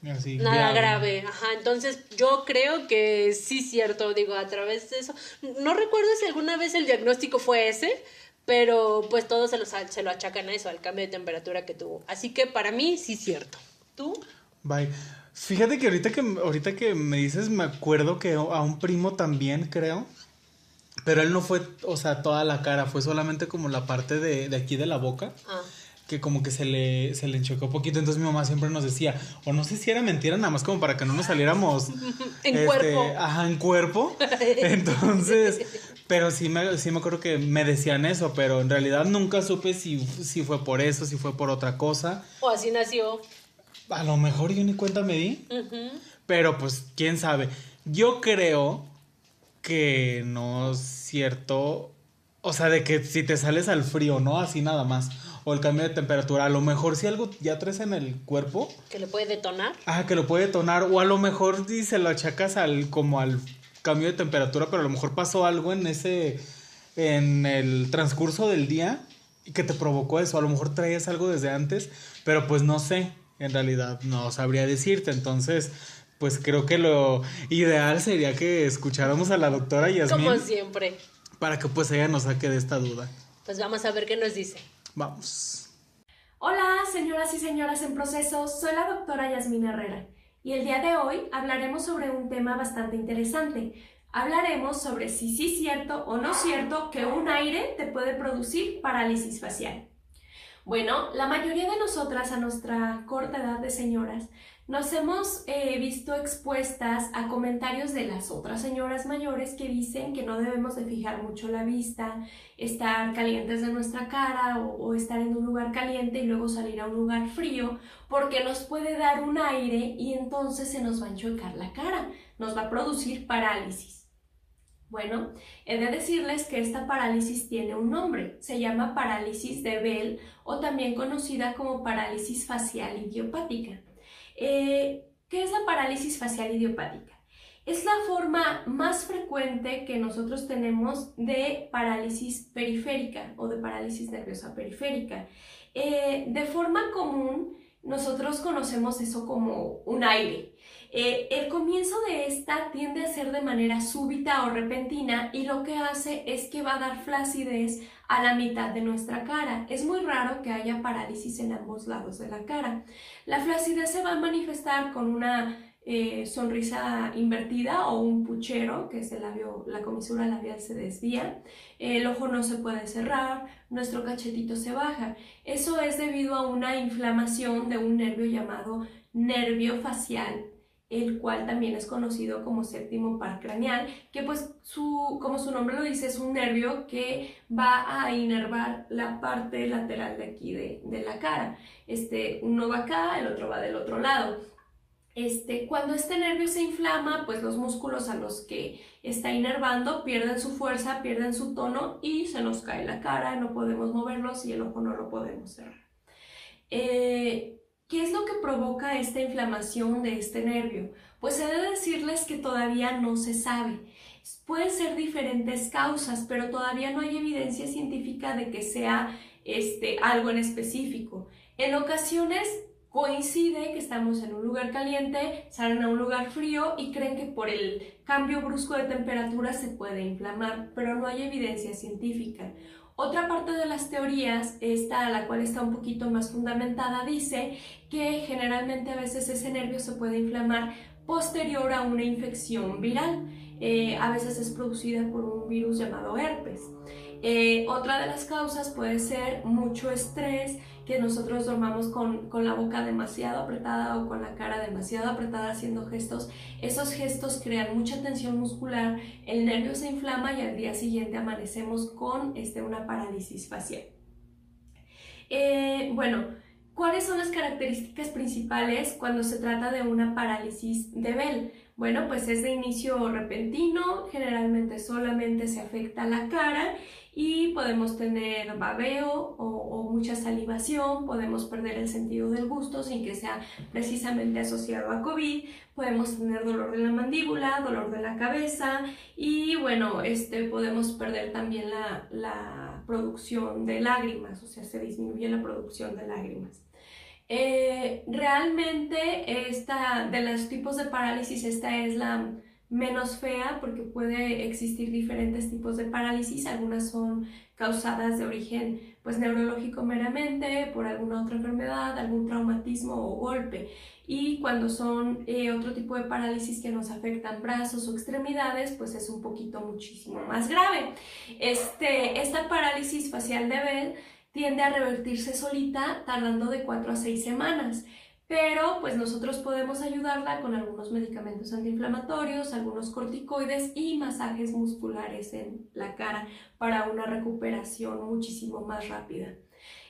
nada grave. Ajá, entonces yo creo que sí cierto, digo, a través de eso. No recuerdo si alguna vez el diagnóstico fue ese, pero pues todos se lo, se lo achacan a eso, al cambio de temperatura que tuvo. Así que para mí sí es cierto. ¿Tú? Bye. Fíjate que ahorita que ahorita que me dices, me acuerdo que a un primo también, creo. Pero él no fue, o sea, toda la cara, fue solamente como la parte de, de aquí de la boca. Ah que como que se le, se le enchocó un poquito. Entonces mi mamá siempre nos decía, o no sé si era mentira, nada más como para que no nos saliéramos. en este, cuerpo. Ajá, en cuerpo. Entonces, pero sí me, sí me acuerdo que me decían eso, pero en realidad nunca supe si, si fue por eso, si fue por otra cosa. O así nació. A lo mejor yo ni cuenta me di. Pero pues, quién sabe. Yo creo que no es cierto. O sea, de que si te sales al frío, ¿no? Así nada más o el cambio de temperatura. A lo mejor si algo ya traes en el cuerpo. Que lo puede detonar. Ah, que lo puede detonar. O a lo mejor si se lo achacas al, como al cambio de temperatura, pero a lo mejor pasó algo en ese, en el transcurso del día y que te provocó eso. A lo mejor traías algo desde antes, pero pues no sé. En realidad no sabría decirte. Entonces, pues creo que lo ideal sería que escucháramos a la doctora Yasmin. Como siempre. Para que pues ella nos saque de esta duda. Pues vamos a ver qué nos dice. Vamos. Hola, señoras y señoras en proceso, soy la doctora Yasmina Herrera y el día de hoy hablaremos sobre un tema bastante interesante. Hablaremos sobre si sí es cierto o no cierto que un aire te puede producir parálisis facial. Bueno, la mayoría de nosotras a nuestra corta edad de señoras nos hemos eh, visto expuestas a comentarios de las otras señoras mayores que dicen que no debemos de fijar mucho la vista, estar calientes de nuestra cara o, o estar en un lugar caliente y luego salir a un lugar frío porque nos puede dar un aire y entonces se nos va a enchocar la cara, nos va a producir parálisis. Bueno, he de decirles que esta parálisis tiene un nombre, se llama parálisis de Bell o también conocida como parálisis facial idiopática. Eh, ¿Qué es la parálisis facial idiopática? Es la forma más frecuente que nosotros tenemos de parálisis periférica o de parálisis nerviosa periférica. Eh, de forma común, nosotros conocemos eso como un aire. Eh, el comienzo de esta tiende a ser de manera súbita o repentina y lo que hace es que va a dar flacidez a la mitad de nuestra cara. Es muy raro que haya parálisis en ambos lados de la cara. La flacidez se va a manifestar con una eh, sonrisa invertida o un puchero, que es el labio, la comisura labial se desvía, el ojo no se puede cerrar, nuestro cachetito se baja. Eso es debido a una inflamación de un nervio llamado nervio facial el cual también es conocido como séptimo par craneal, que pues su, como su nombre lo dice, es un nervio que va a inervar la parte lateral de aquí de, de la cara. Este, uno va acá, el otro va del otro lado. Este, cuando este nervio se inflama, pues los músculos a los que está inervando pierden su fuerza, pierden su tono y se nos cae la cara, no podemos moverlos y el ojo no lo podemos cerrar. Eh, ¿Qué es lo que provoca esta inflamación de este nervio? Pues he de decirles que todavía no se sabe. Pueden ser diferentes causas, pero todavía no hay evidencia científica de que sea este, algo en específico. En ocasiones coincide que estamos en un lugar caliente, salen a un lugar frío y creen que por el cambio brusco de temperatura se puede inflamar, pero no hay evidencia científica. Otra parte de las teorías, esta la cual está un poquito más fundamentada, dice que generalmente a veces ese nervio se puede inflamar posterior a una infección viral. Eh, a veces es producida por un virus llamado herpes. Eh, otra de las causas puede ser mucho estrés, que nosotros dormamos con, la boca demasiado apretada o con la cara demasiado apretada haciendo gestos. Esos gestos crean mucha tensión muscular, el nervio se inflama y al día siguiente amanecemos con este, una parálisis facial. Eh, bueno, ¿cuáles son las características principales cuando se trata de una parálisis de Bell? Bueno, pues es de inicio repentino, generalmente solamente se afecta la cara y podemos tener babeo o, mucha salivación, podemos perder el sentido del gusto sin que sea precisamente asociado a COVID, podemos tener dolor de la mandíbula, dolor de la cabeza y bueno, este, podemos perder también la, la producción de lágrimas, o sea, se disminuye la producción de lágrimas. Eh, realmente esta, de los tipos de parálisis, esta es la menos fea porque puede existir diferentes tipos de parálisis, algunas son causadas de origen pues neurológico meramente, por alguna otra enfermedad, algún traumatismo o golpe. Y cuando son eh, otro tipo de parálisis que nos afectan brazos o extremidades, pues es un poquito muchísimo más grave. Este, esta parálisis facial de Bell tiende a revertirse solita tardando de 4 a 6 semanas pero pues nosotros podemos ayudarla con algunos medicamentos antiinflamatorios, algunos corticoides y masajes musculares en la cara para una recuperación muchísimo más rápida.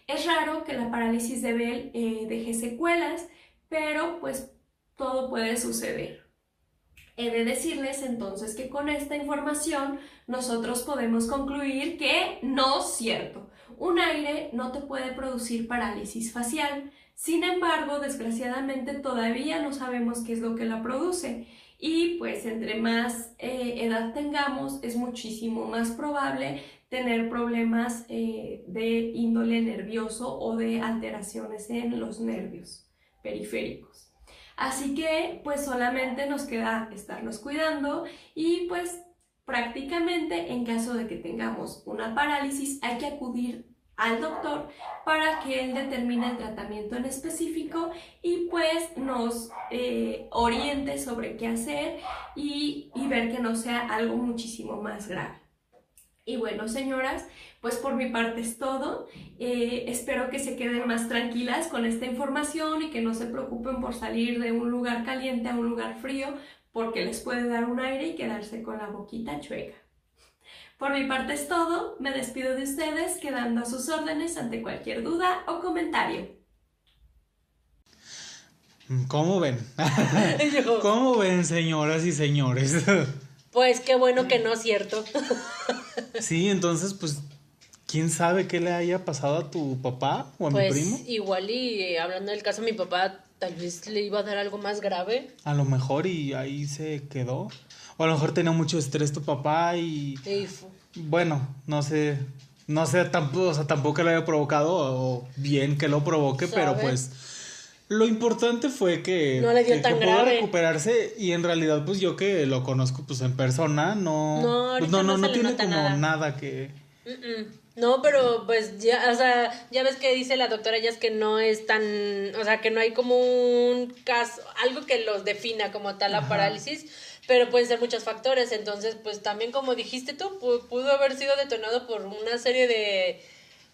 Es raro que la parálisis de Bell eh, deje secuelas, pero pues todo puede suceder. He de decirles entonces que con esta información nosotros podemos concluir que no es cierto. Un aire no te puede producir parálisis facial. Sin embargo, desgraciadamente todavía no sabemos qué es lo que la produce y pues entre más eh, edad tengamos es muchísimo más probable tener problemas eh, de índole nervioso o de alteraciones en los nervios periféricos. Así que pues solamente nos queda estarnos cuidando y pues prácticamente en caso de que tengamos una parálisis hay que acudir al doctor para que él determine el tratamiento en específico y pues nos eh, oriente sobre qué hacer y, ver que no sea algo muchísimo más grave. Y bueno, señoras, pues por mi parte es todo. Eh, espero que se queden más tranquilas con esta información y que no se preocupen por salir de un lugar caliente a un lugar frío porque les puede dar un aire y quedarse con la boquita chueca. Por mi parte es todo, me despido de ustedes quedando a sus órdenes ante cualquier duda o comentario. ¿Cómo ven? ¿Cómo ven, señoras y señores? Pues qué bueno que no es cierto. Sí, entonces, pues, ¿quién sabe qué le haya pasado a tu papá o a mi pues, primo? Igual y hablando del caso de mi papá, tal vez le iba a dar algo más grave. A lo mejor y ahí se quedó. O a lo mejor tenía mucho estrés tu papá y... Y Bueno, no sé. No sé tampoco, o sea, tampoco lo haya provocado o bien que lo provoque, pero pues... Lo importante fue que, No le dio que- tan que pudo grave. recuperarse y en realidad pues yo que lo conozco pues en persona no No, pues, no, no, no tiene como nada. nada, que. No, pero pues ya, o sea, ya ves que dice la doctora Jazz que no es tan, o sea, que no hay como un caso, algo que los defina como tal la parálisis, pero pueden ser muchos factores, entonces pues también como dijiste tú, pu- pudo haber sido detonado por una serie de...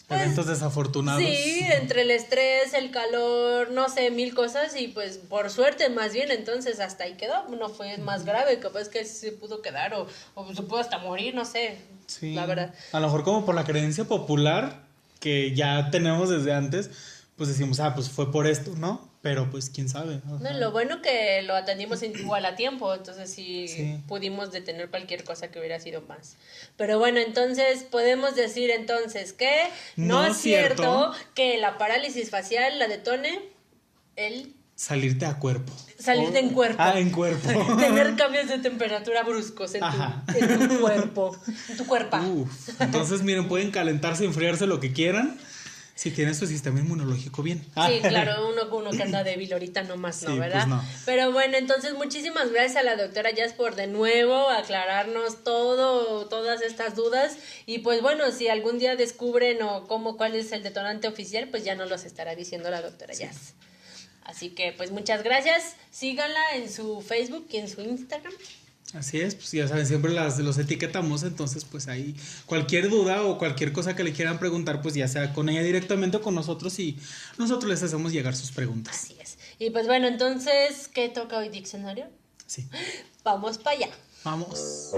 pues, eventos desafortunados. Sí, entre el estrés, el calor, no sé, mil cosas y pues por suerte más bien entonces hasta ahí quedó, no fue más grave, capaz que se pudo quedar o, o se pudo hasta morir, no sé, Sí. la verdad. A lo mejor como por la creencia popular que ya tenemos desde antes, pues decimos, ah, pues fue por esto, ¿no? Pero pues quién sabe. o No, lo bueno que lo atendimos igual a tiempo, entonces sí, Sí. pudimos detener cualquier cosa que hubiera sido más. Pero bueno, entonces podemos decir entonces que no, No es cierto, cierto. que la parálisis facial la detone el Salirte a cuerpo. Salirte en cuerpo. Ah, en cuerpo. tener cambios de temperatura bruscos en tu, en tu cuerpo, en tu cuerpo. Uf. Entonces, miren, pueden calentarse, enfriarse lo que quieran. Si tienen su sistema inmunológico bien. Sí, claro, uno, uno que anda débil ahorita nomás, ¿no? Sí, pues ¿Verdad? no. Pero bueno, entonces muchísimas gracias a la doctora Jazz por de nuevo aclararnos todo, todas estas dudas. Y pues bueno, si algún día descubren o cómo, cuál es el detonante oficial, pues ya nos los estará diciendo la doctora Jazz. Así que pues muchas gracias. Síganla en su Facebook y en su Instagram. Así es, pues ya saben, siempre las, los etiquetamos, entonces pues ahí cualquier duda o cualquier cosa que le quieran preguntar, pues ya sea con ella directamente o con nosotros y nosotros les hacemos llegar sus preguntas. Así es. Y pues bueno, entonces, ¿qué toca hoy diccionario? Sí. Vamos para allá. Vamos.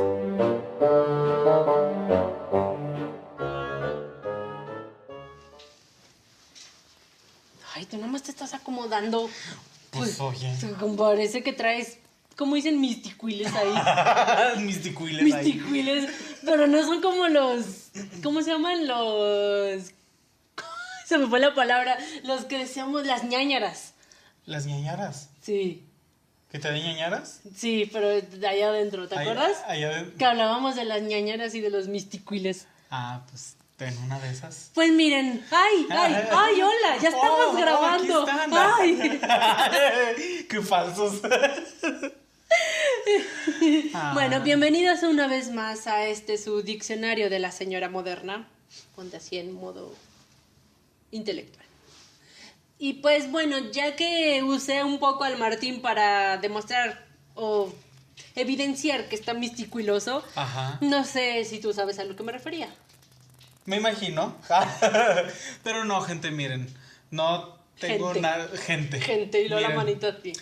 Ay, tú nomás te estás acomodando. Pues, oye. Parece que traes, como dicen, misticuiles ahí. Misticuiles misticuiles. Pero no son como los. ¿Cómo se llaman? Los. Se me fue la palabra. Los que decíamos las ñañaras. Las ñañaras. Sí. ¿Que te den ñañaras? Sí, pero de allá adentro, ¿te acuerdas? allá de- Que hablábamos de las ñañaras y de los misticuiles. Ah, pues ten una de esas. Pues miren, ay, ay, ay, hola, ya estamos Oh, aquí grabando. están. Ay. Qué falsos. Ah. Bueno, bienvenidos una vez más a este su diccionario de la señora moderna. Ponte así en modo intelectual. Y pues bueno, ya que usé un poco al Martín para demostrar o evidenciar que está misticuloso, Ajá. no sé si tú sabes a lo que me refería. Me imagino. Pero no, gente, miren. No tengo Gente. nada. Gente. Gente, y luego la manito a ti.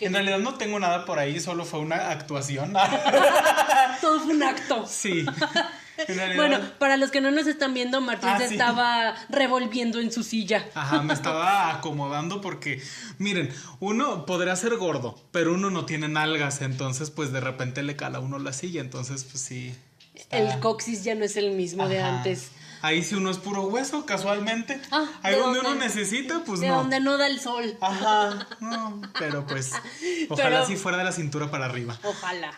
En realidad no tengo nada por ahí, solo fue una actuación. Todo fue un acto. sí. Bueno, para los que no nos están viendo, Martín Ah, se sí. estaba revolviendo en su silla. Ajá, me estaba acomodando porque, miren, uno podrá ser gordo, pero uno no tiene nalgas, entonces pues de repente le cala a uno la silla, entonces pues sí. está- El coxis ya no es el mismo de antes. Ahí sí uno es puro hueso, casualmente. Ah, Ahí ¿de donde uno necesita, pues de no. donde no da el sol. Ajá, no, pero pues ojalá si fuera de la cintura para arriba. Ojalá.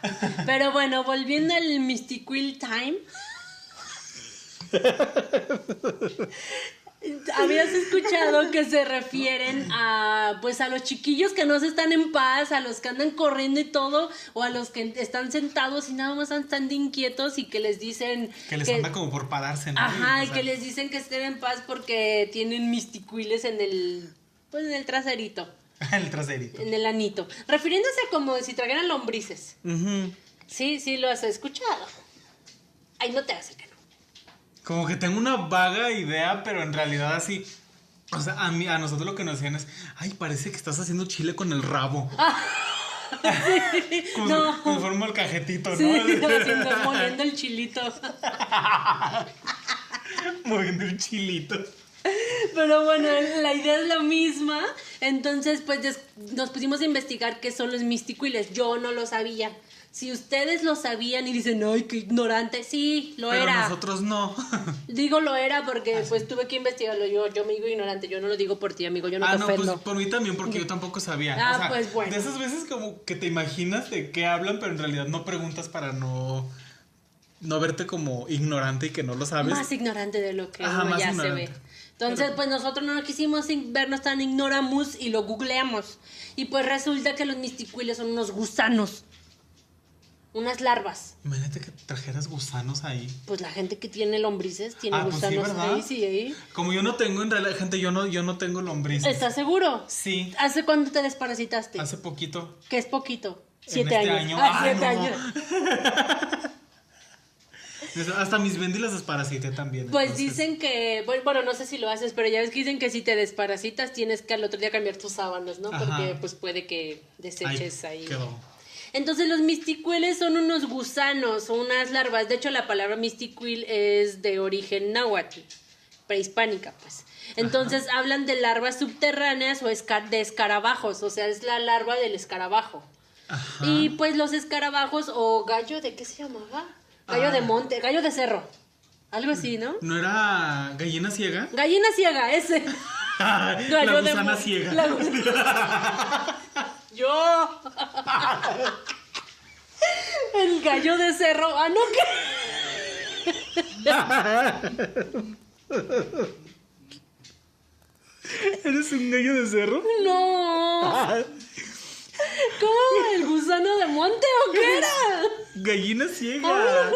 Pero bueno, volviendo al Mystiquil Time. Habías escuchado que se refieren a pues a los chiquillos que no se están en paz, a los que andan corriendo y todo, o a los que están sentados y nada más están inquietos y que les dicen Que les anda como por pararse, ¿no? Ajá, y que les dicen que estén en paz porque tienen misticuiles en el pues en el traserito, El traserito. en el anito, refiriéndose como si trajeran lombrices. Sí, sí lo has escuchado. Ay, no te hace que no. Como que tengo una vaga idea, pero en realidad así. O sea, a mí, a nosotros lo que nos decían es, ay, parece que estás haciendo chile con el rabo. si fuera un molcajetito, ¿no? Sí, haciendo, moliendo el chilito. Moviendo el chilito. Pero bueno, la idea es la misma. Entonces, pues nos pusimos a investigar qué son los misticuiles. Yo no lo sabía. Si ustedes lo sabían y dicen, ay, qué ignorante, sí, lo Pero era. nosotros no. Digo lo era porque pues tuve que investigarlo. Yo, yo me digo ignorante, yo no lo digo por ti, amigo, yo no ah, te no, pues ofendo. por mí también, porque yo tampoco sabía. Ah, o sea, pues, bueno. De esas veces como que te imaginas de qué hablan, pero en realidad no preguntas para no, no verte como ignorante y que no lo sabes. Más ignorante de lo que Ajá, uno más ya se ve. Entonces, pues nosotros no quisimos vernos tan ignoramos y lo googleamos. Y pues resulta que los misticuiles son unos gusanos. Unas larvas. Imagínate que trajeras gusanos ahí. Pues la gente que tiene lombrices tiene Ah, pues sí, gusanos ahí, sí, ahí. Como yo no tengo, en realidad, gente, yo no, yo no tengo lombrices. ¿Estás seguro? Sí, ¿Hace cuándo te desparasitaste? hace poquito. Que es poquito. En Siete este años. año. Ah, Ah, siete no. años. Hasta mis bendilas desparasité también. Pues entonces- dicen que, bueno, no sé si lo haces, pero ya ves que dicen que si te desparasitas tienes que al otro día cambiar tus sábanas, ¿no? Ajá. Porque pues puede que Ay, deseches ahí. Quedó. Entonces los misticuiles son unos gusanos o unas larvas. De hecho la palabra misticuil es de origen náhuatl, prehispánica pues. Entonces hablan de larvas subterráneas o esca- de escarabajos, o sea, es la larva del escarabajo. Ajá. Y pues los escarabajos o gallo de qué se llamaba? Gallo Ah. de monte, gallo de cerro. Algo así, ¿no? ¿No era gallina ciega? Gallina ciega, ese. la de gusana mo- ciega. la Yo. El gallo de cerro. Ah, no, ¿qué? ¿Eres un gallo de cerro? No. ¿Cómo? ¿El gusano de monte o qué era? Gallina ciega.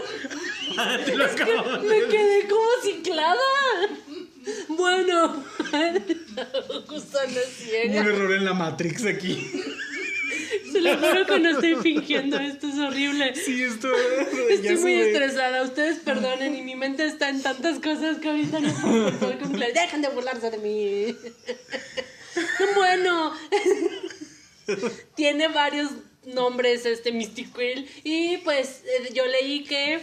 Te lo acabo de Me quedé como ciclada. Bueno, gusano Un ciega. error en la Matrix aquí. Se lo juro que no estoy fingiendo, esto es horrible. Sí, esto. Estoy ya muy estresada, ustedes perdonen y mi mente está en tantas cosas que ahorita no puedo con claridad. Dejen de burlarse de mí. Bueno, tiene varios nombres este Mystiquil y pues eh, yo leí que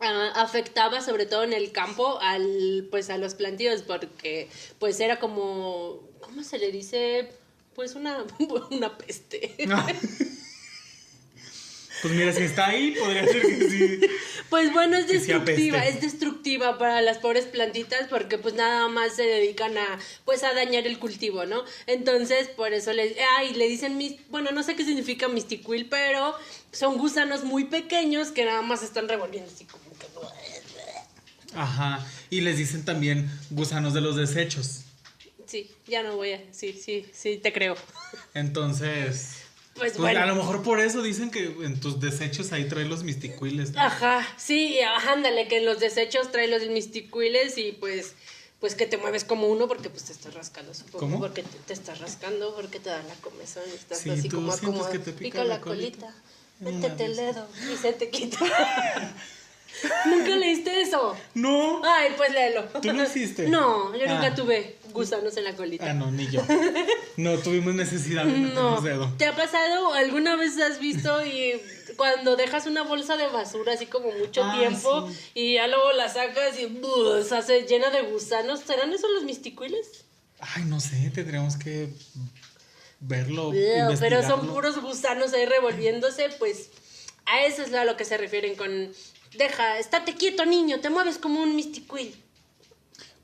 ah, afectaba sobre todo en el campo al pues a los plantíos porque pues era como ¿cómo se le dice? Pues una, una peste. Pues mira, si está ahí, podría ser que sí. Pues bueno, es destructiva, es destructiva para las pobres plantitas porque pues nada más se dedican a pues a dañar el cultivo, ¿no? Entonces, por eso le ay, le dicen mis, bueno, no sé qué significa mistiquil, pero son gusanos muy pequeños que nada más están revolviendo así como Ajá. Y les dicen también gusanos de los desechos. Sí, ya no voy a, sí, sí, sí, te creo. Entonces. Pues, Pues bueno. a lo mejor por eso dicen que en tus desechos ahí trae los misticuiles. ¿no? Ajá, sí, ándale, que en los desechos trae los misticuiles y pues pues que te mueves como uno porque pues te estás rascando, supongo, ¿Cómo? porque te, te estás rascando, porque te da la comezón y estás Sí, así tú como como que te pica pica la la colita. colita. Métete el dedo y se te quita. ¿Nunca leíste eso? No. Ay, pues léelo. ¿Tú lo hiciste? No, yo nunca Ah. tuve gusanos en la colita. Ah, no, ni yo. No tuvimos necesidad de No. dedo. ¿Te ha pasado alguna vez has visto y cuando dejas una bolsa de basura así como mucho Ah, tiempo sí. y ya luego la sacas y ¡buh! se hace llena de gusanos? ¿Serán esos los misticuiles? Ay, no sé, tendríamos que verlo. Pero son puros gusanos ahí revolviéndose, pues a eso es a lo que se refieren con deja, estate quieto niño, te mueves como un misticuil.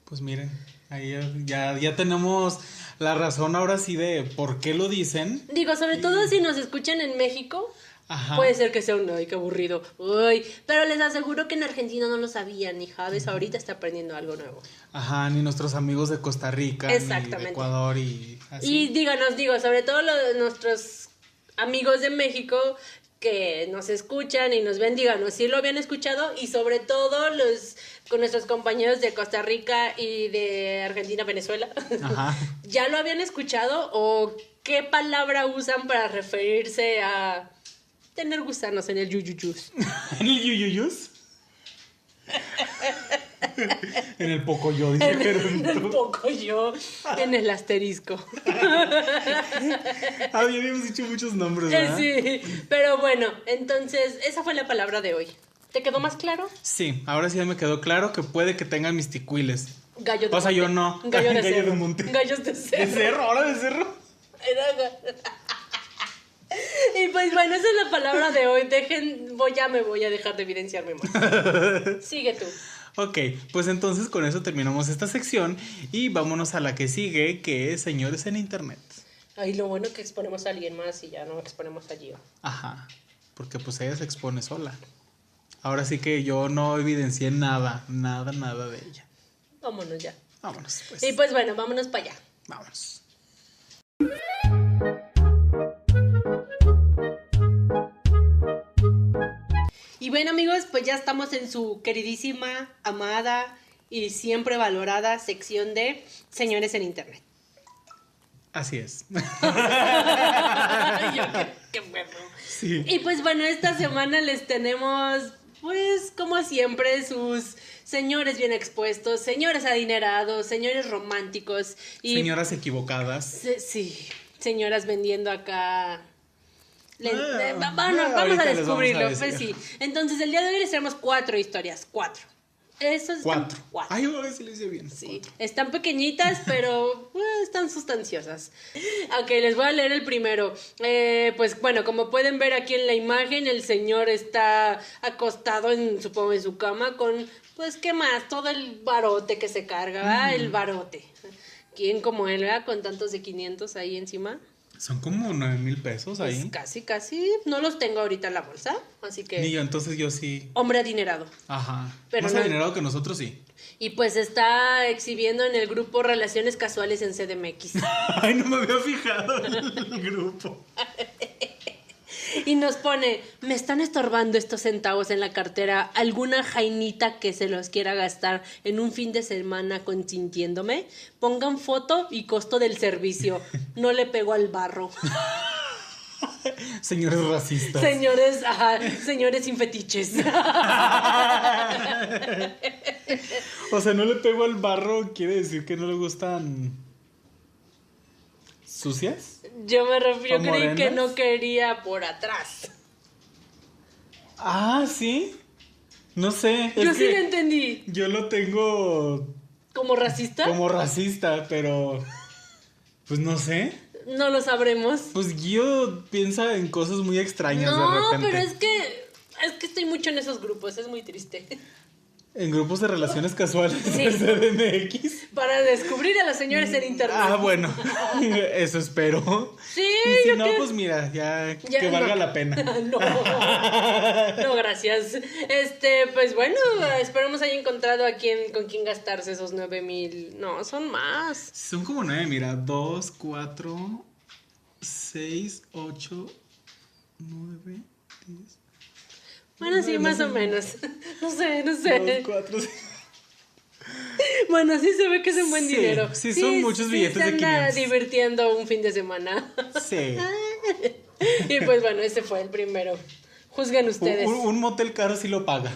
Pues miren, ahí ya, ya, ya tenemos la razón ahora sí de por qué lo dicen. Digo, sobre todo si nos escuchan en México, Ajá. Puede ser que sea un ay, qué aburrido. Uy, pero les aseguro que en Argentina no lo sabían, y Javes ahorita está aprendiendo algo nuevo. Ajá, ni nuestros amigos de Costa Rica, ni de. Ecuador y así. Y díganos, digo, sobre todo los, nuestros amigos de México que nos escuchan y nos ven, díganos si lo habían escuchado y sobre todo los con nuestros compañeros de Costa Rica y de Argentina, Venezuela. Ajá. ¿Ya lo habían escuchado o qué palabra usan para referirse a tener gusanos en el yuyuyus? ¿En el yuyuyus? en el pocoyo, dice En el Gerardo. poco yo, en el asterisco. Ah, ya habíamos dicho muchos nombres, ¿verdad? sí, pero bueno, entonces esa fue la palabra de hoy. ¿Te quedó más claro? Sí, ahora sí ya me quedó claro que puede que tengan misticuiles. Gallo de O sea, yo monte. no. Gallo de Gallo de cerro. monte. Gallos de ¿De cerro. cerro? ¿Ahora de cerro? Y pues bueno, esa es la palabra de hoy. Dejen, voy, ya me voy a dejar de evidenciarme más. Sigue tú. Ok, pues entonces con eso terminamos esta sección y vámonos a la que sigue, que es Señores en Internet. Ay, lo bueno que exponemos a alguien más y ya no exponemos a Gio. Ajá, porque pues ella se expone sola. Ahora sí que yo no evidencié nada, nada, nada de ella. Vámonos ya. Vámonos, pues. Y pues bueno, vámonos para allá. Vámonos. Y bueno amigos, pues ya estamos en su queridísima, amada y siempre valorada sección de Señores en Internet. Así es. Yo, qué, qué bueno. sí. Y pues bueno, esta semana les tenemos, pues como siempre, sus señores bien expuestos, señores adinerados, señores románticos y... Señoras equivocadas. Se- Sí, señoras vendiendo acá. Ah, eh, va- ah, vamos a vamos descubrirlo. Pues sí. Entonces, el día de hoy les traemos cuatro historias. Cuatro. Esas Cuatro. cuatro. Ay, a ver si lo hice bien. Sí, están pequeñitas, pero pues, están sustanciosas. Ok, les voy a leer el primero. Eh, pues bueno, como pueden ver aquí en la imagen, el señor está acostado en, supongo, en su cama con, pues, ¿qué más? Todo el barote que se carga, ¿verdad? El barote. ¿Quién como él, ¿verdad? Con tantos de 500 ahí encima. Son como nueve mil pesos Pues ahí. casi, casi. No los tengo ahorita en la bolsa, así Ni que... yo, entonces yo sí. Hombre adinerado. Ajá. Pero Más no- adinerado que nosotros sí. Y pues está exhibiendo en el grupo Relaciones Casuales en CDMX. Ay, no me había fijado en el grupo. Y nos pone, me están estorbando estos centavos en la cartera, alguna jainita que se los quiera gastar en un fin de semana consintiéndome, pongan foto y costo del servicio, no le pego al barro. Señores racistas. señores, ajá, señores sin fetiches. O sea, no le pego al barro, quiere decir que no le gustan. ¿Sucias? Yo me refiero, ¿O yo creí que no quería por atrás. Ah, sí. No sé. Yo sí lo entendí. Yo lo tengo ¿Como racista? como racista, pero. Pues no sé. No lo sabremos. Pues Guido piensa en cosas muy extrañas de No, repente. pero es que es que estoy mucho en esos grupos, es muy triste. En grupos de relaciones casuales Sí. de CDMX. Para descubrir a las señoras en internet. Ah, bueno. Eso espero. Sí, Y si no, que- pues mira, ya, Ya, que valga no. la pena. no, no, gracias. Este, pues bueno, esperemos haya encontrado a quien con quien gastarse esos nueve mil. No, son más. Son como nueve, mira. Dos, cuatro, seis, ocho, nueve, diez. Bueno, sí, más o menos. No sé, no Dos, sé. cuatro. Bueno, sí se ve que es un buen Sí, dinero. sí, son muchos billetes se de anda 500. divirtiendo un fin de semana. Sí. y pues bueno, ese fue el primero. Juzguen ustedes. Un, un motel caro sí lo paga.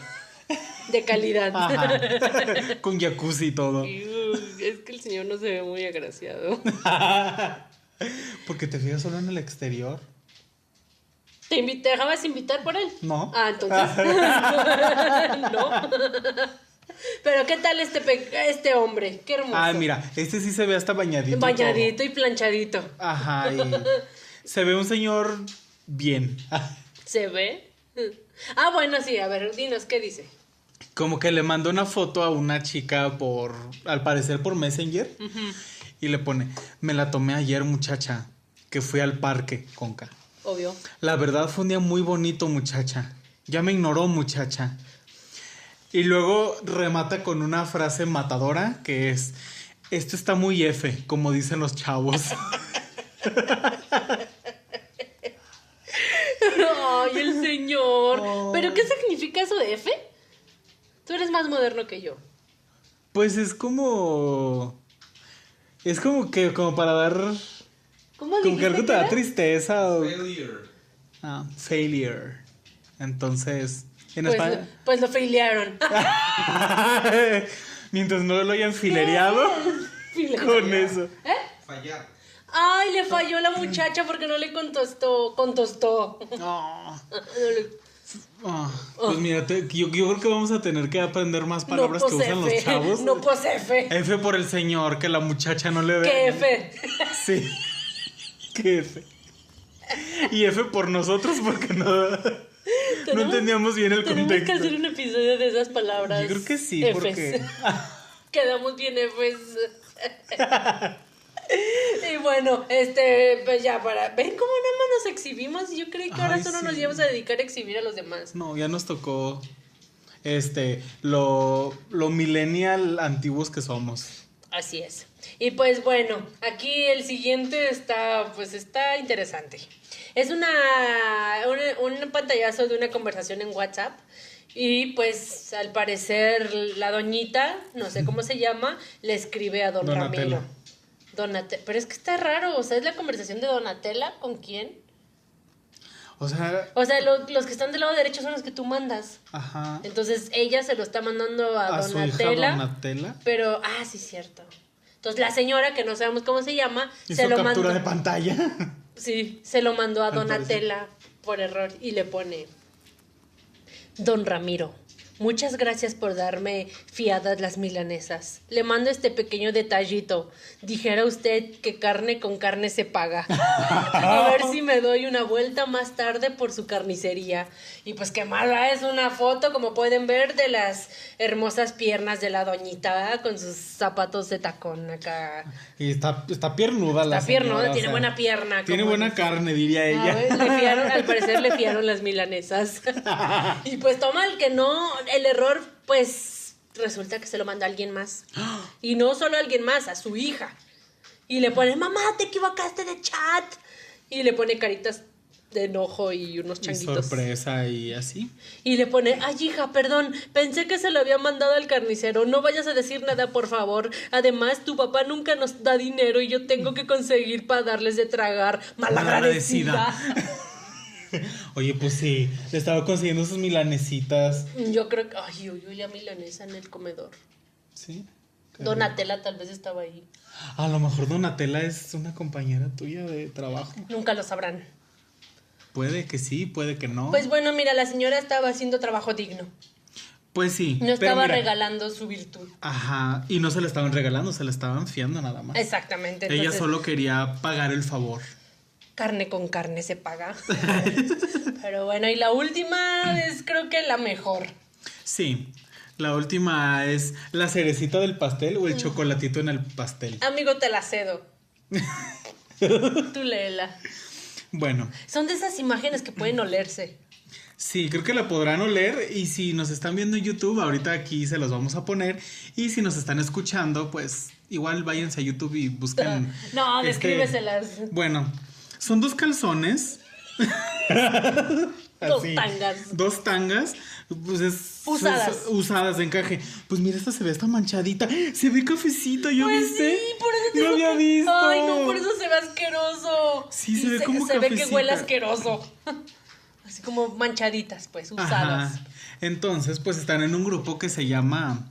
De calidad. Ajá. Con jacuzzi y todo. Iu, Es que el señor no se ve muy agraciado. Porque te fijas solo en el exterior. ¿Te, dejabas invitar por él? No. Ah, entonces. no. Pero ¿qué tal este, este hombre? Qué hermoso. Ah, mira, este sí se ve hasta bañadito. Bañadito y planchadito. Ajá, y se ve un señor bien. ¿Se ve? Ah, bueno, sí, a ver, dinos, ¿qué dice? Como que le manda una foto a una chica por, al parecer por Messenger. Y le pone, me la tomé ayer muchacha, que fui al parque, Conca. Obvio. La verdad fue un día muy bonito muchacha. Ya me ignoró muchacha. Y luego remata con una frase matadora que es, esto está muy F, como dicen los chavos. Ay, el señor. Oh. ¿Pero qué significa eso de F? Tú eres más moderno que yo. Pues es como... Es como que, como para dar... ¿Cómo Como que algo te que da tristeza o... Failure. Ah, failure. Entonces, en Pues, España... lo- pues lo filiaron. Mientras no lo hayan filereado con eso. Fallar. Ay, le falló la muchacha porque no le contestó. Contestó. No. No le- Ah, pues mira, te- yo, yo creo que vamos a tener que aprender más palabras no, que usan F. los chavos. No, pues F. F por el señor, que la muchacha no le ve. ¿Qué F? Sí. ¿Qué F? Y F por nosotros porque no, no Tenemos- entendíamos bien el Tenemos contexto. que hacer un episodio de esas palabras. Yo creo que sí, Fs. porque... Quedamos bien Fs. y bueno, este, pues ya para. ¿Ven cómo nada más nos exhibimos? Yo creí que ahora Ay, solo nos íbamos a dedicar a exhibir a los demás. No, ya nos tocó este lo, lo millennial antiguos que somos. Así es. Y pues bueno, aquí el siguiente está, pues está interesante. Es una, un pantallazo de una conversación en WhatsApp. Y pues al parecer la doñita, no sé cómo se llama, le escribe a don Donatella. Ramiro. Donate Pero es que está raro, o sea, es la conversación de Donatella con quién. O sea, O sea, lo- los que están del lado derecho son los que tú mandas. ajá. Entonces ella se lo está mandando a, A su hija Donatella. Donatella. Pero, ah, sí, cierto. Entonces la señora, que no sabemos cómo se llama, se lo captura mandó. de pantalla. Sí, se lo mandó a Donatella por error y le pone. Don Ramiro, muchas gracias por darme fiadas las milanesas. Le mando este pequeño detallito. Dijera usted que carne con carne se paga. A ver si me doy una vuelta más tarde por su carnicería. Y pues qué mala es una foto, como pueden ver, de las hermosas piernas de la doñita ¿eh? con sus zapatos de tacón acá. Y está, está piernuda la Está piernuda, o tiene sea, buena pierna. Tiene buena dice. carne, diría ella. ver, le fiaron, al parecer le fiaron las milanesas. y pues toma el que no, el error, pues resulta que se lo manda a alguien más. Y no solo a alguien más, a su hija. Y le pone, mamá, te equivocaste de chat. Y le pone caritas de enojo y unos Y changuitos. sorpresa y así. Y le pone, ay hija, perdón, pensé que se lo había mandado al carnicero, no vayas a decir nada, por favor. Además, tu papá nunca nos da dinero y yo tengo que conseguir para darles de tragar. Malagradecida. Oye, pues sí, le estaba consiguiendo sus milanesitas. Yo creo que, ay, uy, la milanesa en el comedor. Sí. Donatella tal vez estaba ahí. A lo mejor Donatella es una compañera tuya de trabajo. Nunca lo sabrán. Puede que sí, puede que no. Pues bueno, mira, la señora estaba haciendo trabajo digno. Pues sí. No estaba mira, regalando su virtud. Ajá, y no se la estaban regalando, se la estaban fiando nada más. Exactamente. Ella entonces, solo quería pagar el favor. Carne con carne se paga. Pero bueno, y la última es creo que la mejor. Sí. La última es la cerecita del pastel o el chocolatito en el pastel. Amigo, te la cedo. Tú léela. Bueno, Son de esas imágenes que pueden olerse. sí, creo que la podrán oler y si nos están viendo en YouTube, ahorita aquí se los vamos a poner y si nos están escuchando, pues igual váyanse a YouTube y busquen. No, este- descríbeselas. Bueno, son dos calzones. Dos tangas. Dos tangas. Pues es, Usadas. es- usadas de encaje. Pues mira, esta se ve esta manchadita. Se ve cafecita, ¿ya Pues viste? sí, por eso te No había que- visto. Ay, no, por eso se ve asqueroso. Sí, se ve como Se ve que huele asqueroso. Así como manchaditas, pues, usadas. Ajá. Entonces, pues están en un grupo que se llama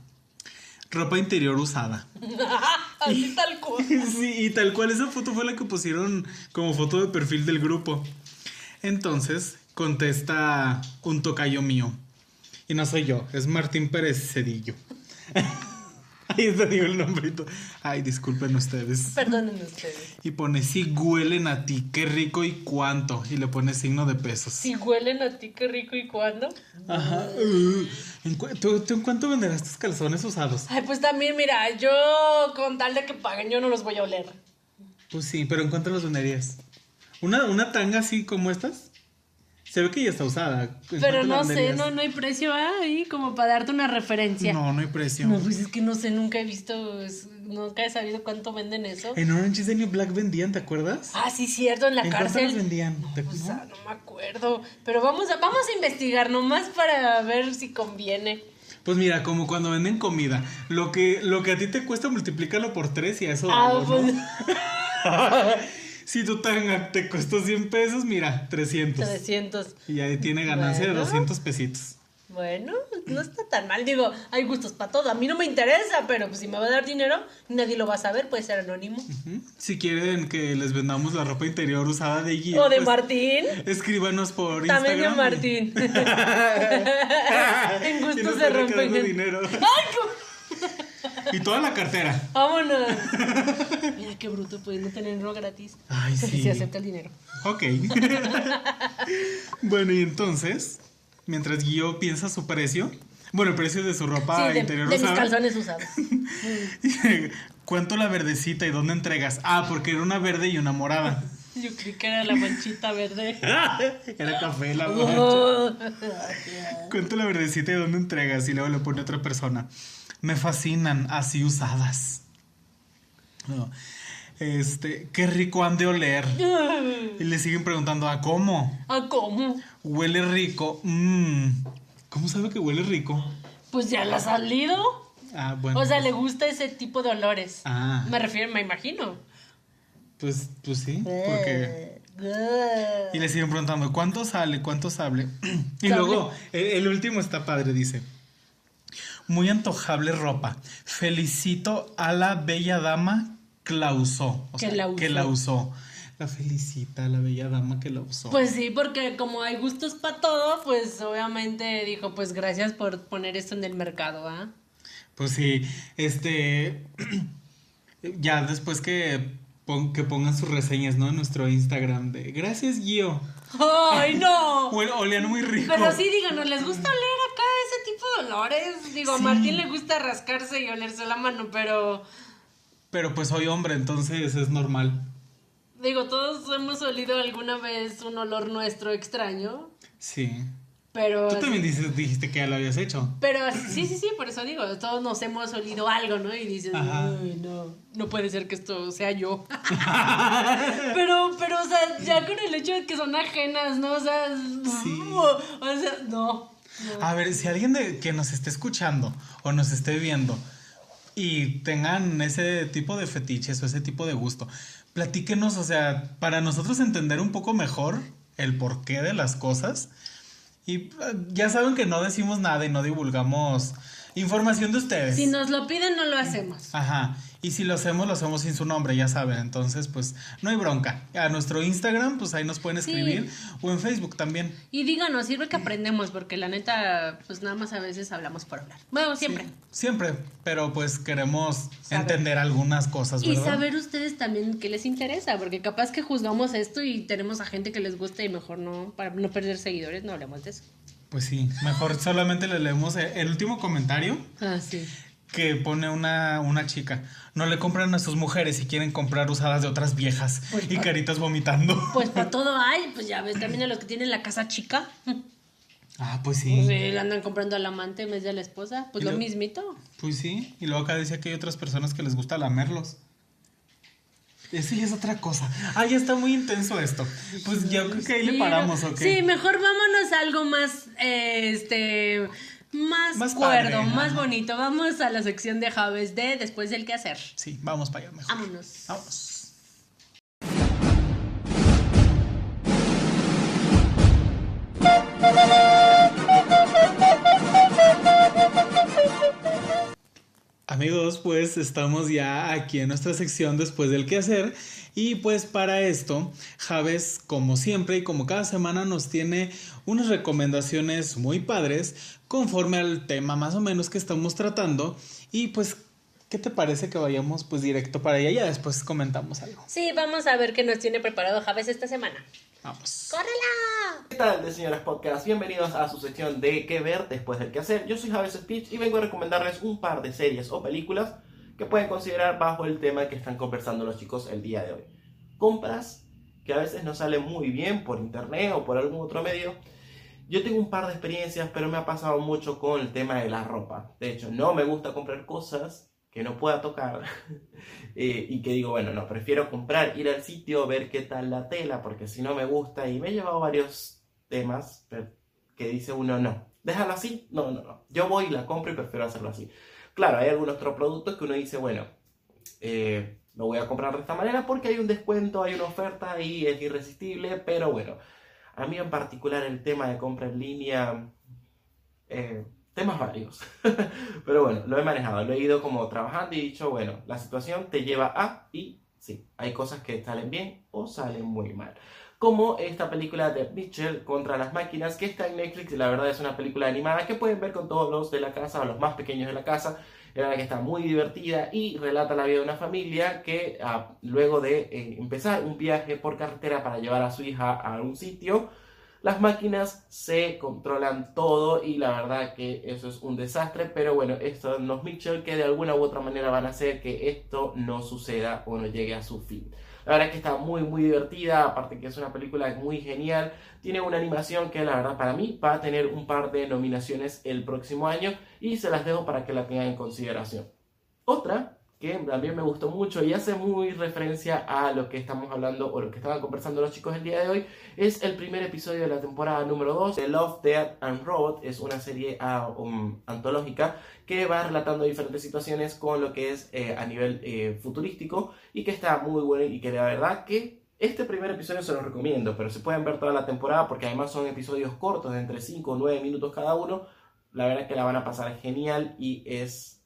Ropa Interior Usada. Así tal cual. Sí, y tal cual esa foto fue la que pusieron como foto de perfil del grupo. Entonces, contesta un tocayo mío. Y no soy yo, es Martín Pérez Cedillo. Ahí te digo el nombrito. Ay, disculpen ustedes. Perdonen ustedes. Y pone, sí huelen a ti, qué rico y cuánto. Y le pone signo de pesos. Si huelen a ti, qué rico y cuándo. Ajá. Uh, ¿en cu- ¿tú, tú en cuánto venderás tus calzones usados? Ay, pues también, mira, yo con tal de que paguen, yo no los voy a oler. Pues sí, pero ¿en cuánto los venderías? ¿Una, una tanga así como estas? Se ve que ya está usada. ¿En Pero no sé, no, no hay precio ahí como para darte una referencia. No, no hay precio. No, pues es que no sé, nunca he visto, es- nunca he sabido cuánto venden eso. En Orange is the New Black vendían, ¿te acuerdas? Ah, sí, cierto, en la ¿En cuánto los cárcel. vendían? ¿Te- no? ah, no me acuerdo. Pero vamos a, vamos a investigar nomás para ver si conviene. Pues mira, como cuando venden comida. Lo que, lo que a ti te cuesta, multiplícalo por tres y a eso Ah, vamos, pues ¿no? Si tu tanga te costó 100 pesos, mira, 300. 300. Y ahí tiene ganancia Bueno. de 200 pesitos. Bueno, no está tan mal. Digo, hay gustos para todo. A mí no me interesa, pero pues si me va a dar dinero, nadie lo va a saber, puede ser anónimo. Si quieren que les vendamos la ropa interior usada de Gio. O de pues, Martín. Escríbanos por También de Instagram. Martín. en Y gusto nos se van rompe. quedando dinero. Y toda la cartera. Vámonos. Mira qué bruto, no tenerlo gratis. Ay, sí. Si acepta el dinero. Ok. bueno, y entonces, mientras Guío piensa su precio, bueno, el precio de su ropa sí, de, interior de mis usada. calzones usados. ¿Cuánto la verdecita y dónde entregas? Ah, porque era una verde y una morada. Yo creí que era la manchita verde. Era café la mancha. Oh. ¿Cuánto la verdecita y dónde entregas? Y luego le pone otra persona. Me fascinan así usadas. No. Este, qué rico han de oler. Y le siguen preguntando, ¿a cómo? ¿A cómo? Huele rico. Mm. ¿Cómo sabe que huele rico? Pues ya la ha salido. Ah, bueno. O sea, le gusta ese tipo de olores. Ah. Me refiero, me imagino. Pues, pues sí, porque... Y le siguen preguntando, ¿cuánto sale? ¿Cuánto sale? y Sable. luego, el, el último está padre, dice. Muy antojable ropa. Felicito a la bella dama que la usó. O Que sea, la usó. que la usó. La felicita a la bella dama que la usó. Pues sí, porque como hay gustos para todo, pues obviamente dijo, pues gracias por poner esto en el mercado, ¿ah? Pues sí, este. ya después que, pon- que pongan sus reseñas, ¿no? En nuestro Instagram de gracias, Gio. ¡Ay, no! Muy rico. Pero sí, díganos, ¿les gusta oler acá ese tipo de olores? Digo, a Sí. Martín le gusta rascarse y olerse la mano, pero Pero pues soy hombre, entonces es normal. digo, todos hemos olido alguna vez un olor nuestro extraño, Sí. pero... Tú también dices, dijiste que ya lo habías hecho. Pero sí, sí, sí, por eso digo, todos nos hemos olido algo, ¿no? Y dices, ay, no, no puede ser que esto sea yo. pero, pero, o sea, ya con el hecho de que son ajenas, ¿no? O sea, Sí. o sea, no. A ver, si alguien de, que nos esté escuchando o nos esté viendo y tengan ese tipo de fetiches o ese tipo de gusto, platíquenos, o sea, para nosotros entender un poco mejor el porqué de las cosas. Y eh, ya saben que no decimos nada y no divulgamos información de ustedes. Si nos lo piden, no lo hacemos. Ajá. Y si lo hacemos, lo hacemos sin su nombre, ya saben. Entonces, pues, no hay bronca. A nuestro Instagram, pues ahí nos pueden Sí. escribir. O en Facebook también. Y díganos, sirve que aprendemos, porque la neta, pues nada más a veces hablamos por hablar. Bueno, siempre. Sí, siempre. Pero pues queremos Saber. entender algunas cosas, Y ¿verdad? saber ustedes también qué les interesa, porque capaz que juzgamos esto y tenemos a gente que les gusta y mejor no, para no perder seguidores, no hablemos de eso. Pues sí, mejor solamente le leemos el último comentario Ah, sí. Que pone una, una chica. No le compran a sus mujeres si quieren comprar usadas de otras viejas. Pues, y pa- caritas vomitando. Pues por todo hay, pues ya ves, también a los que tienen la casa chica, Ah, pues pues sí. eh, le andan comprando al amante en vez de a la esposa, pues lo lo- mismito. Pues sí. Y luego acá decía que hay otras personas que les gusta lamerlos. Eso ya es otra cosa. Ah, ya está muy intenso esto. Pues yo creo que ahí le paramos, ¿ok? Sí, mejor vámonos a algo más, eh, este, más, Más cuerdo, padre, más bonito. Vamos a la sección de Javes de después del qué hacer. Sí, vamos para allá mejor. Vámonos. Vamos. Amigos, pues estamos ya aquí en nuestra sección después del quehacer y pues para esto Javes como siempre y como cada semana nos tiene unas recomendaciones muy padres conforme al tema más o menos que estamos tratando y pues ¿qué te parece que vayamos pues directo para allá y después comentamos algo? Sí, vamos a ver qué nos tiene preparado Javes esta semana. Vamos. ¡Córrela! ¿Qué tal, de señoras podcast? Bienvenidos a su sección de qué ver después del que hacer. Yo soy Javes Speech y vengo a recomendarles un par de series o películas que pueden considerar bajo el tema que están conversando los chicos el día de hoy. Compras que a veces no salen muy bien por internet o por algún otro medio. Yo tengo un par de experiencias, pero me ha pasado mucho con el tema de la ropa. De hecho, no me gusta comprar cosas que no pueda tocar eh, y que digo, bueno, no, prefiero comprar, ir al sitio, ver qué tal la tela, porque si no me gusta y me he llevado varios temas que dice uno, no, déjalo así, no, no, no, yo voy y la compro y prefiero hacerlo así. Claro, hay algunos otros productos que uno dice, bueno, eh, lo voy a comprar de esta manera porque hay un descuento, hay una oferta y es irresistible, pero bueno, a mí en particular el tema de compra en línea eh, temas varios. Pero bueno, lo he manejado, lo he ido como trabajando y he dicho, bueno, la situación te lleva a y sí, hay cosas que salen bien o salen muy mal. Como esta película de Mitchell contra las máquinas, que está en Netflix, la verdad es una película animada que pueden ver con todos los de la casa o los más pequeños de la casa. La verdad que está muy divertida y relata la vida de una familia que ah, luego de eh, empezar un viaje por carretera para llevar a su hija a un sitio, las máquinas se controlan todo y la verdad que eso es un desastre, pero bueno, estos son los Mitchell que de alguna u otra manera van a hacer que esto no suceda o no llegue a su fin. La verdad que está muy muy divertida, aparte que es una película muy genial, tiene una animación que la verdad para mí va a tener un par de nominaciones el próximo año y se las dejo para que la tengan en consideración. Otra que también me gustó mucho y hace muy referencia a lo que estamos hablando o lo que estaban conversando los chicos el día de hoy, es el primer episodio de la temporada número 2 de Love, Death and Robot. Es una serie uh, um, antológica que va relatando diferentes situaciones con lo que es eh, a nivel eh, futurístico y que está muy bueno y que de verdad que este primer episodio se los recomiendo, pero se pueden ver toda la temporada porque además son episodios cortos de entre 5 o 9 minutos cada uno. La verdad es que la van a pasar genial y es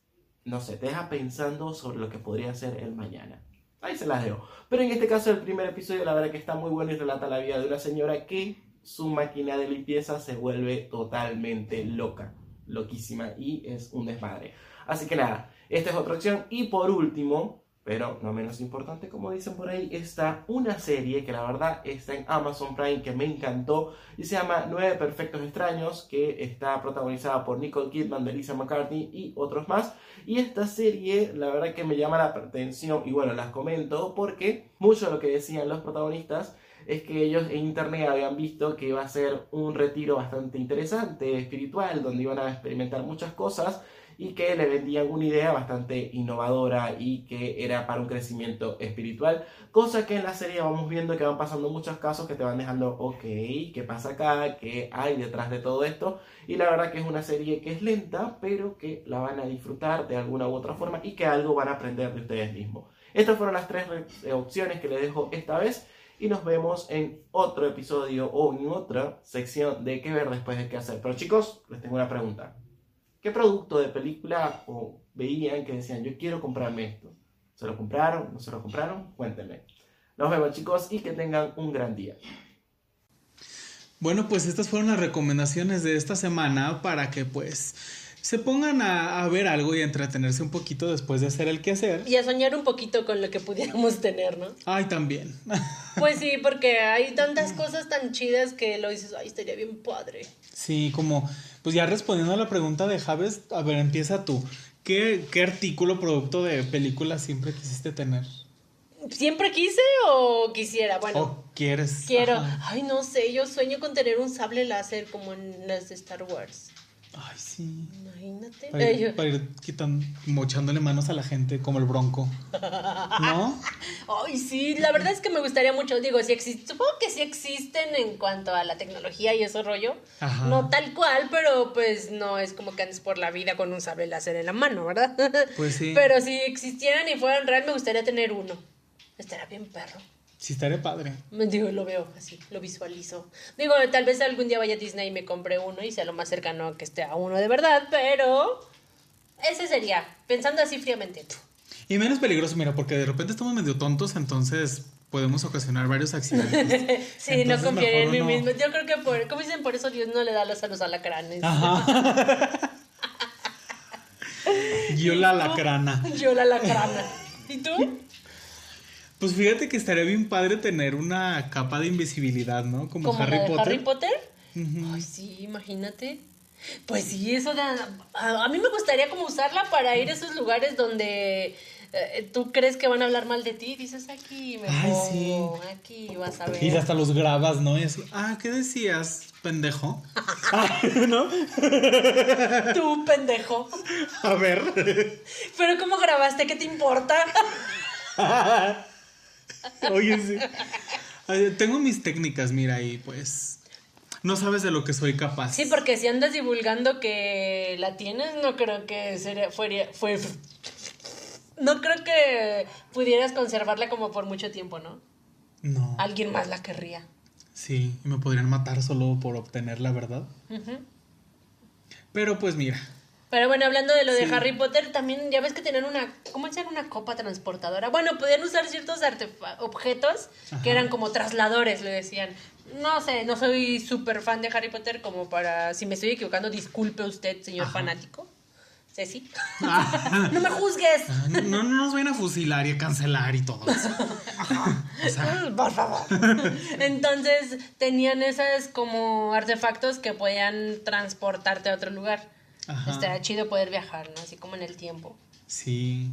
no sé, te deja pensando sobre lo que podría ser el mañana. Ahí se las dejo. Pero en este caso, el primer episodio, la verdad que está muy bueno y relata la vida de una señora que su máquina de limpieza se vuelve totalmente loca, loquísima y es un desmadre. Así que nada, esta es otra opción. Y por último, pero no menos importante, como dicen por ahí, está una serie que la verdad está en Amazon Prime que me encantó y se llama Nueve Perfectos Extraños, que está protagonizada por Nicole Kidman, Melissa McCartney y otros más. Y esta serie, la verdad que me llama la atención y bueno, las comento porque mucho de lo que decían los protagonistas es que ellos en internet habían visto que iba a ser un retiro bastante interesante, espiritual, donde iban a experimentar muchas cosas y que le vendían una idea bastante innovadora y que era para un crecimiento espiritual, cosa que en la serie vamos viendo que van pasando muchos casos que te van dejando, ok, ¿qué pasa acá? ¿Qué hay detrás de todo esto? Y la verdad que es una serie que es lenta, pero que la van a disfrutar de alguna u otra forma y que algo van a aprender de ustedes mismos. Estas fueron las tres opciones que les dejo esta vez y nos vemos en otro episodio o en otra sección de qué ver después de qué hacer. Pero chicos, les tengo una pregunta. ¿Qué producto de película o veían que decían, yo quiero comprarme esto? ¿Se lo compraron? ¿No se lo compraron? Cuéntenme. Nos vemos chicos y que tengan un gran día. Bueno, pues estas fueron las recomendaciones de esta semana para que pues se pongan a, ver algo y a entretenerse un poquito después de hacer el quehacer. Y a soñar un poquito con lo que pudiéramos tener, ¿no? Ay, también. Pues sí, porque hay tantas cosas tan chidas que lo dices, ay, estaría bien padre. Sí, como pues ya respondiendo a la pregunta de Javes, a ver, empieza tú. ¿Qué, qué artículo, producto de película siempre quisiste tener? ¿Siempre quise o quisiera? Bueno. ¿O quieres? Quiero. Ay, no sé, yo sueño con tener un sable láser como en las de Star Wars. Ay, sí. Imagínate. Para ir, para ir quitando, mochándole manos a la gente como el bronco. ¿No? Ay, sí, la verdad es que me gustaría mucho. Digo, si existe, supongo que sí existen en cuanto a la tecnología y ese rollo. Ajá. No tal cual, pero pues no es como que andes por la vida con un sable láser en la mano, ¿verdad? Pues sí. Pero si existieran y fueran real, me gustaría tener uno. Estaría bien perro. Sí, estaría padre. Digo, lo veo así, lo visualizo. Digo, tal vez algún día vaya a Disney y me compre uno y sea lo más cercano que esté a uno de verdad, pero ese sería, pensando así fríamente. Y menos peligroso, mira, porque de repente estamos medio tontos, entonces podemos ocasionar varios accidentes. sí, no confiaría en mí mismo. Yo creo que, por, como dicen, por eso Dios no le da los a alacranes. Ajá. Yo la alacrana. Yo la alacrana. ¿Y tú? Pues fíjate que estaría bien padre tener una capa de invisibilidad, ¿no? Como, Harry Potter. Harry Potter? Ay, sí, imagínate. Pues sí, eso de, a, mí me gustaría como usarla para ir a esos lugares donde eh, tú crees que van a hablar mal de ti, dices aquí me Ay, pongo, sí. aquí vas a ver. Y hasta los grabas, ¿no? Y así, ah, ¿qué decías, pendejo? Ah, ¿No? Tú, pendejo. A ver. Pero ¿cómo grabaste? ¿Qué te importa? Oye, sí. Tengo mis técnicas, mira, y pues no sabes de lo que soy capaz. Sí, porque si andas divulgando que la tienes, no creo que sería, fuera, fue, no creo que pudieras conservarla como por mucho tiempo, ¿no? No. Alguien más la querría. Sí, y me podrían matar solo por obtener la verdad. Pero pues mira. Pero bueno, hablando de lo de Sí. Harry Potter, también ya ves que tenían una, ¿cómo decían? Una copa transportadora. Bueno, podían usar ciertos objetos que eran como trasladores, le decían. No sé, no soy súper fan de Harry Potter como para, si me estoy equivocando, disculpe usted, señor fanático. Ceci. no me juzgues. Ah, No, no nos vayan a fusilar y a cancelar y todo eso. O sea, Por favor. Entonces tenían esas como artefactos que podían transportarte a otro lugar. Ajá. Estaría chido poder viajar, ¿no? Así como en el tiempo. sí.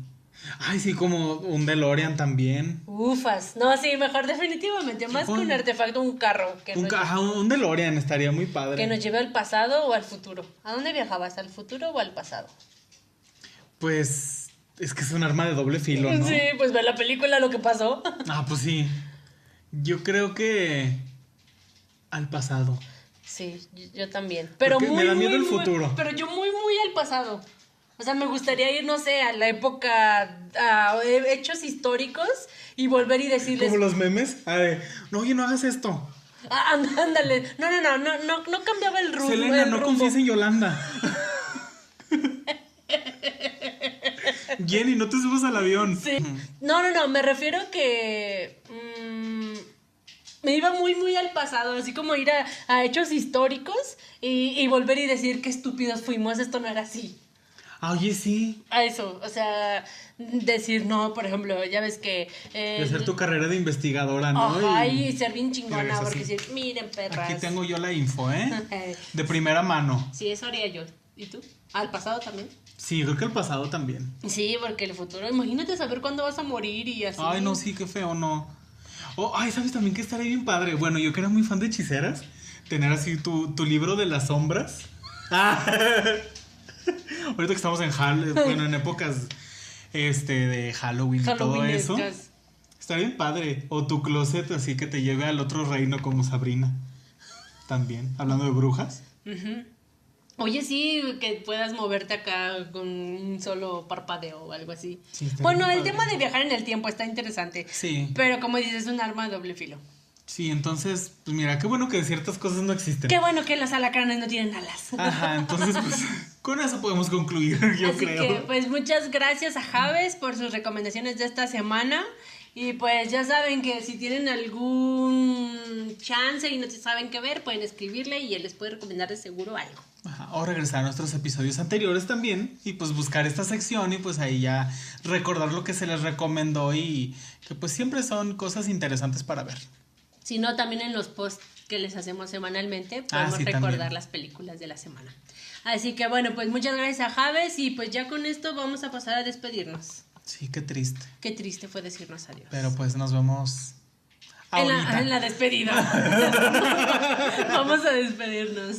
Ay, sí, como un DeLorean también. Ufas. No, sí, mejor definitivamente. Más que un artefacto, un carro que, ca- un DeLorean estaría muy padre. que nos lleve al pasado o al futuro. ¿A dónde viajabas? ¿Al futuro o al pasado? Pues es que es un arma de doble filo, ¿no? Sí, pues ve la película lo que pasó. Ah, pues sí. Yo creo que al pasado. Sí, yo, también. Pero Porque me muy, da miedo muy, el muy- futuro. pero yo muy, muy al pasado. O sea, me gustaría ir, no sé, a la época, a hechos históricos y volver y decirles... Como los memes. A ver, no, oye, no hagas esto. "Ah, ándale. No, no, no, no, no, no cambiaba el rumbo. Selena, el no confíes en Yolanda. Jenny, no te subas al avión. Sí. No, no, no, me refiero que mm, me iba muy, muy al pasado, así como ir a, a hechos históricos y, y volver y decir qué estúpidos fuimos, esto no era así. Ah, oye, sí. A eso, o sea, decir no, por ejemplo, ya ves que... eh, Y hacer tu carrera de investigadora, ¿no? Ajá, Y- y ser bien chingona, porque así. decir, miren, perras. Aquí tengo yo la info, ¿eh? De primera mano. Sí, eso haría yo. ¿Y tú? ¿Al pasado también? Sí, creo que el pasado también. Sí, porque el futuro, imagínate saber cuándo vas a morir y así. Ay, no, sí, qué feo, no. Oh, ay, ¿sabes también que estaría bien padre? Bueno, yo que era muy fan de hechiceras, tener así tu, tu libro de las sombras. Ah. Ahorita que estamos en Hall, bueno, en épocas este, de Halloween y todo eso. Halloweenescas. Está bien padre. O tu closet así que te lleve al otro reino como Sabrina. También, hablando de brujas. Ujú. Oye, sí, que puedas moverte acá con un solo parpadeo o algo así. Sí, bueno, el tema de viajar en el tiempo está interesante. Sí. Pero como dices, es un arma de doble filo. Sí, entonces, pues mira, qué bueno que ciertas cosas no existen. Qué bueno que los alacranes no tienen alas. Ajá, entonces, pues, con eso podemos concluir, yo Así creo. que, pues muchas gracias a Javes por sus recomendaciones de esta semana. Y pues ya saben que si tienen algún chance y no saben qué ver, pueden escribirle y él les puede recomendar de seguro algo. Ajá, O regresar a nuestros episodios anteriores también y pues buscar esta sección y pues ahí ya recordar lo que se les recomendó y que pues siempre son cosas interesantes para ver. Si no, también en los posts que les hacemos semanalmente Ah, podemos sí, recordar también. las películas de la semana. Así que bueno, pues muchas gracias a Javes y pues ya con esto vamos a pasar a despedirnos. Sí, qué triste. Qué triste fue decirnos adiós. Pero pues nos vemos en, la, en la despedida. vamos a despedirnos.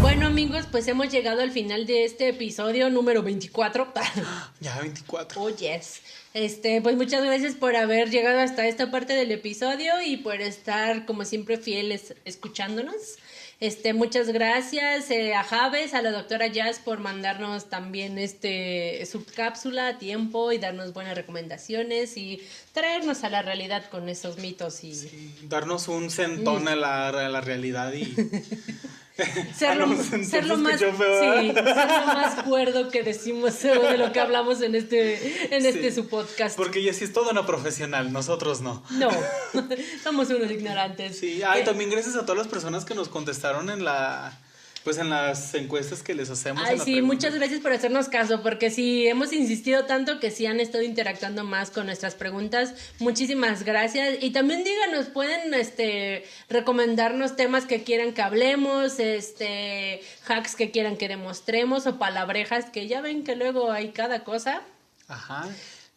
Bueno amigos, pues hemos llegado al final de este episodio número 24. Ya 24. Oh, yes. Este, pues muchas gracias por haber llegado hasta esta parte del episodio y por estar, como siempre, fieles escuchándonos. Este, muchas gracias eh, a Javes, a la doctora Jazz por mandarnos también este subcápsula a tiempo y darnos buenas recomendaciones y traernos a la realidad con esos mitos y Darnos un centón a, la, a la realidad y... ser lo, ser lo más, sí, ser lo más cuerdo que decimos de lo que hablamos en este, en este su podcast. Porque sí es toda una profesional, nosotros no. No, somos unos ignorantes. Sí, ay, Eh, también gracias a todas las personas que nos contestaron en la pues en las encuestas que les hacemos. Ay, sí, muchas gracias por hacernos caso, porque sí, hemos insistido tanto que sí han estado interactuando más con nuestras preguntas. Muchísimas gracias. Y también díganos, pueden este, recomendarnos temas que quieran que hablemos, este, hacks que quieran que demostremos o palabrejas que ya ven que luego hay cada cosa. Ajá.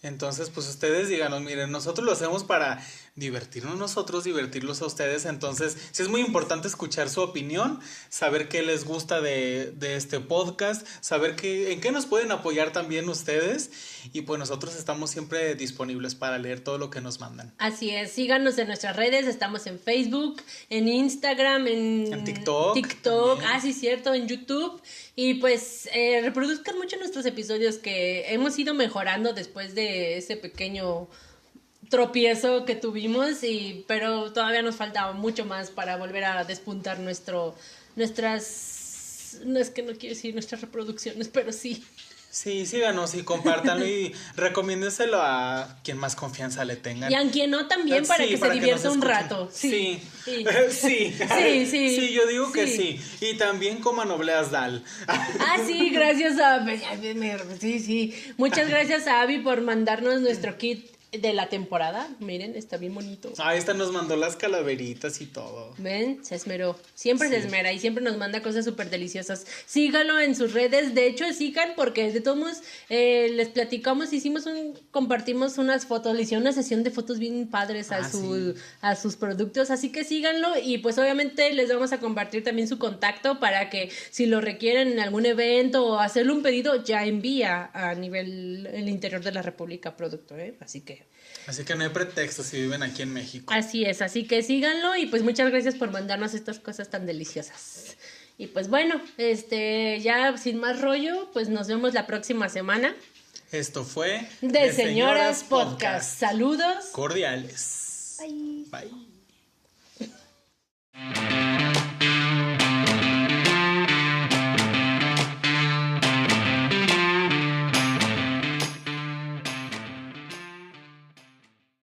Entonces, pues ustedes díganos, miren, nosotros lo hacemos para divertirnos nosotros, divertirlos a ustedes. Entonces, sí es muy importante escuchar su opinión, saber qué les gusta de, de este podcast, saber qué, en qué nos pueden apoyar también ustedes. Y pues nosotros estamos siempre disponibles para leer todo lo que nos mandan. Así es, síganos en nuestras redes, estamos en Facebook, en Instagram, en, En TikTok TikTok, también. ah, sí, cierto, en YouTube. Y pues eh, reproduzcan mucho nuestros episodios que hemos ido mejorando después de ese pequeño tropiezo que tuvimos, y, pero todavía nos falta mucho más para volver a despuntar nuestro, nuestras no es que no quiero decir nuestras reproducciones, pero sí. Sí, síganos y compártanlo y recomiéndenselo a quien más confianza le tengan. Y a quien no también para Sí, que para se divierta un rato. Sí. Sí. Sí. Sí, sí. Sí, yo digo que Sí. sí. Y también coman obleas Dal. Ah, sí, gracias a. Sí, sí. Muchas gracias a Abby por mandarnos nuestro kit de la temporada. Miren, está bien bonito. Ah, esta nos mandó las calaveritas y todo. Ven, se esmeró. Siempre se esmera y siempre nos manda cosas súper deliciosas. Síganlo en sus redes. De hecho, sigan porque de todos modos eh, les platicamos, hicimos un, compartimos unas fotos, le hicieron una sesión de fotos bien padres a, Ah, su, a sus productos. Así que síganlo y pues obviamente les vamos a compartir también su contacto para que si lo requieren en algún evento o hacerle un pedido, ya envía a nivel el interior de la República producto. ¿eh? Así que Así que no hay pretexto si viven aquí en México. Así es, así que síganlo y pues muchas gracias por mandarnos estas cosas tan deliciosas. Y pues bueno, este ya sin más rollo, pues nos vemos la próxima semana. Esto fue De, Señoras, Señoras Podcast. Saludos cordiales. Bye. Bye.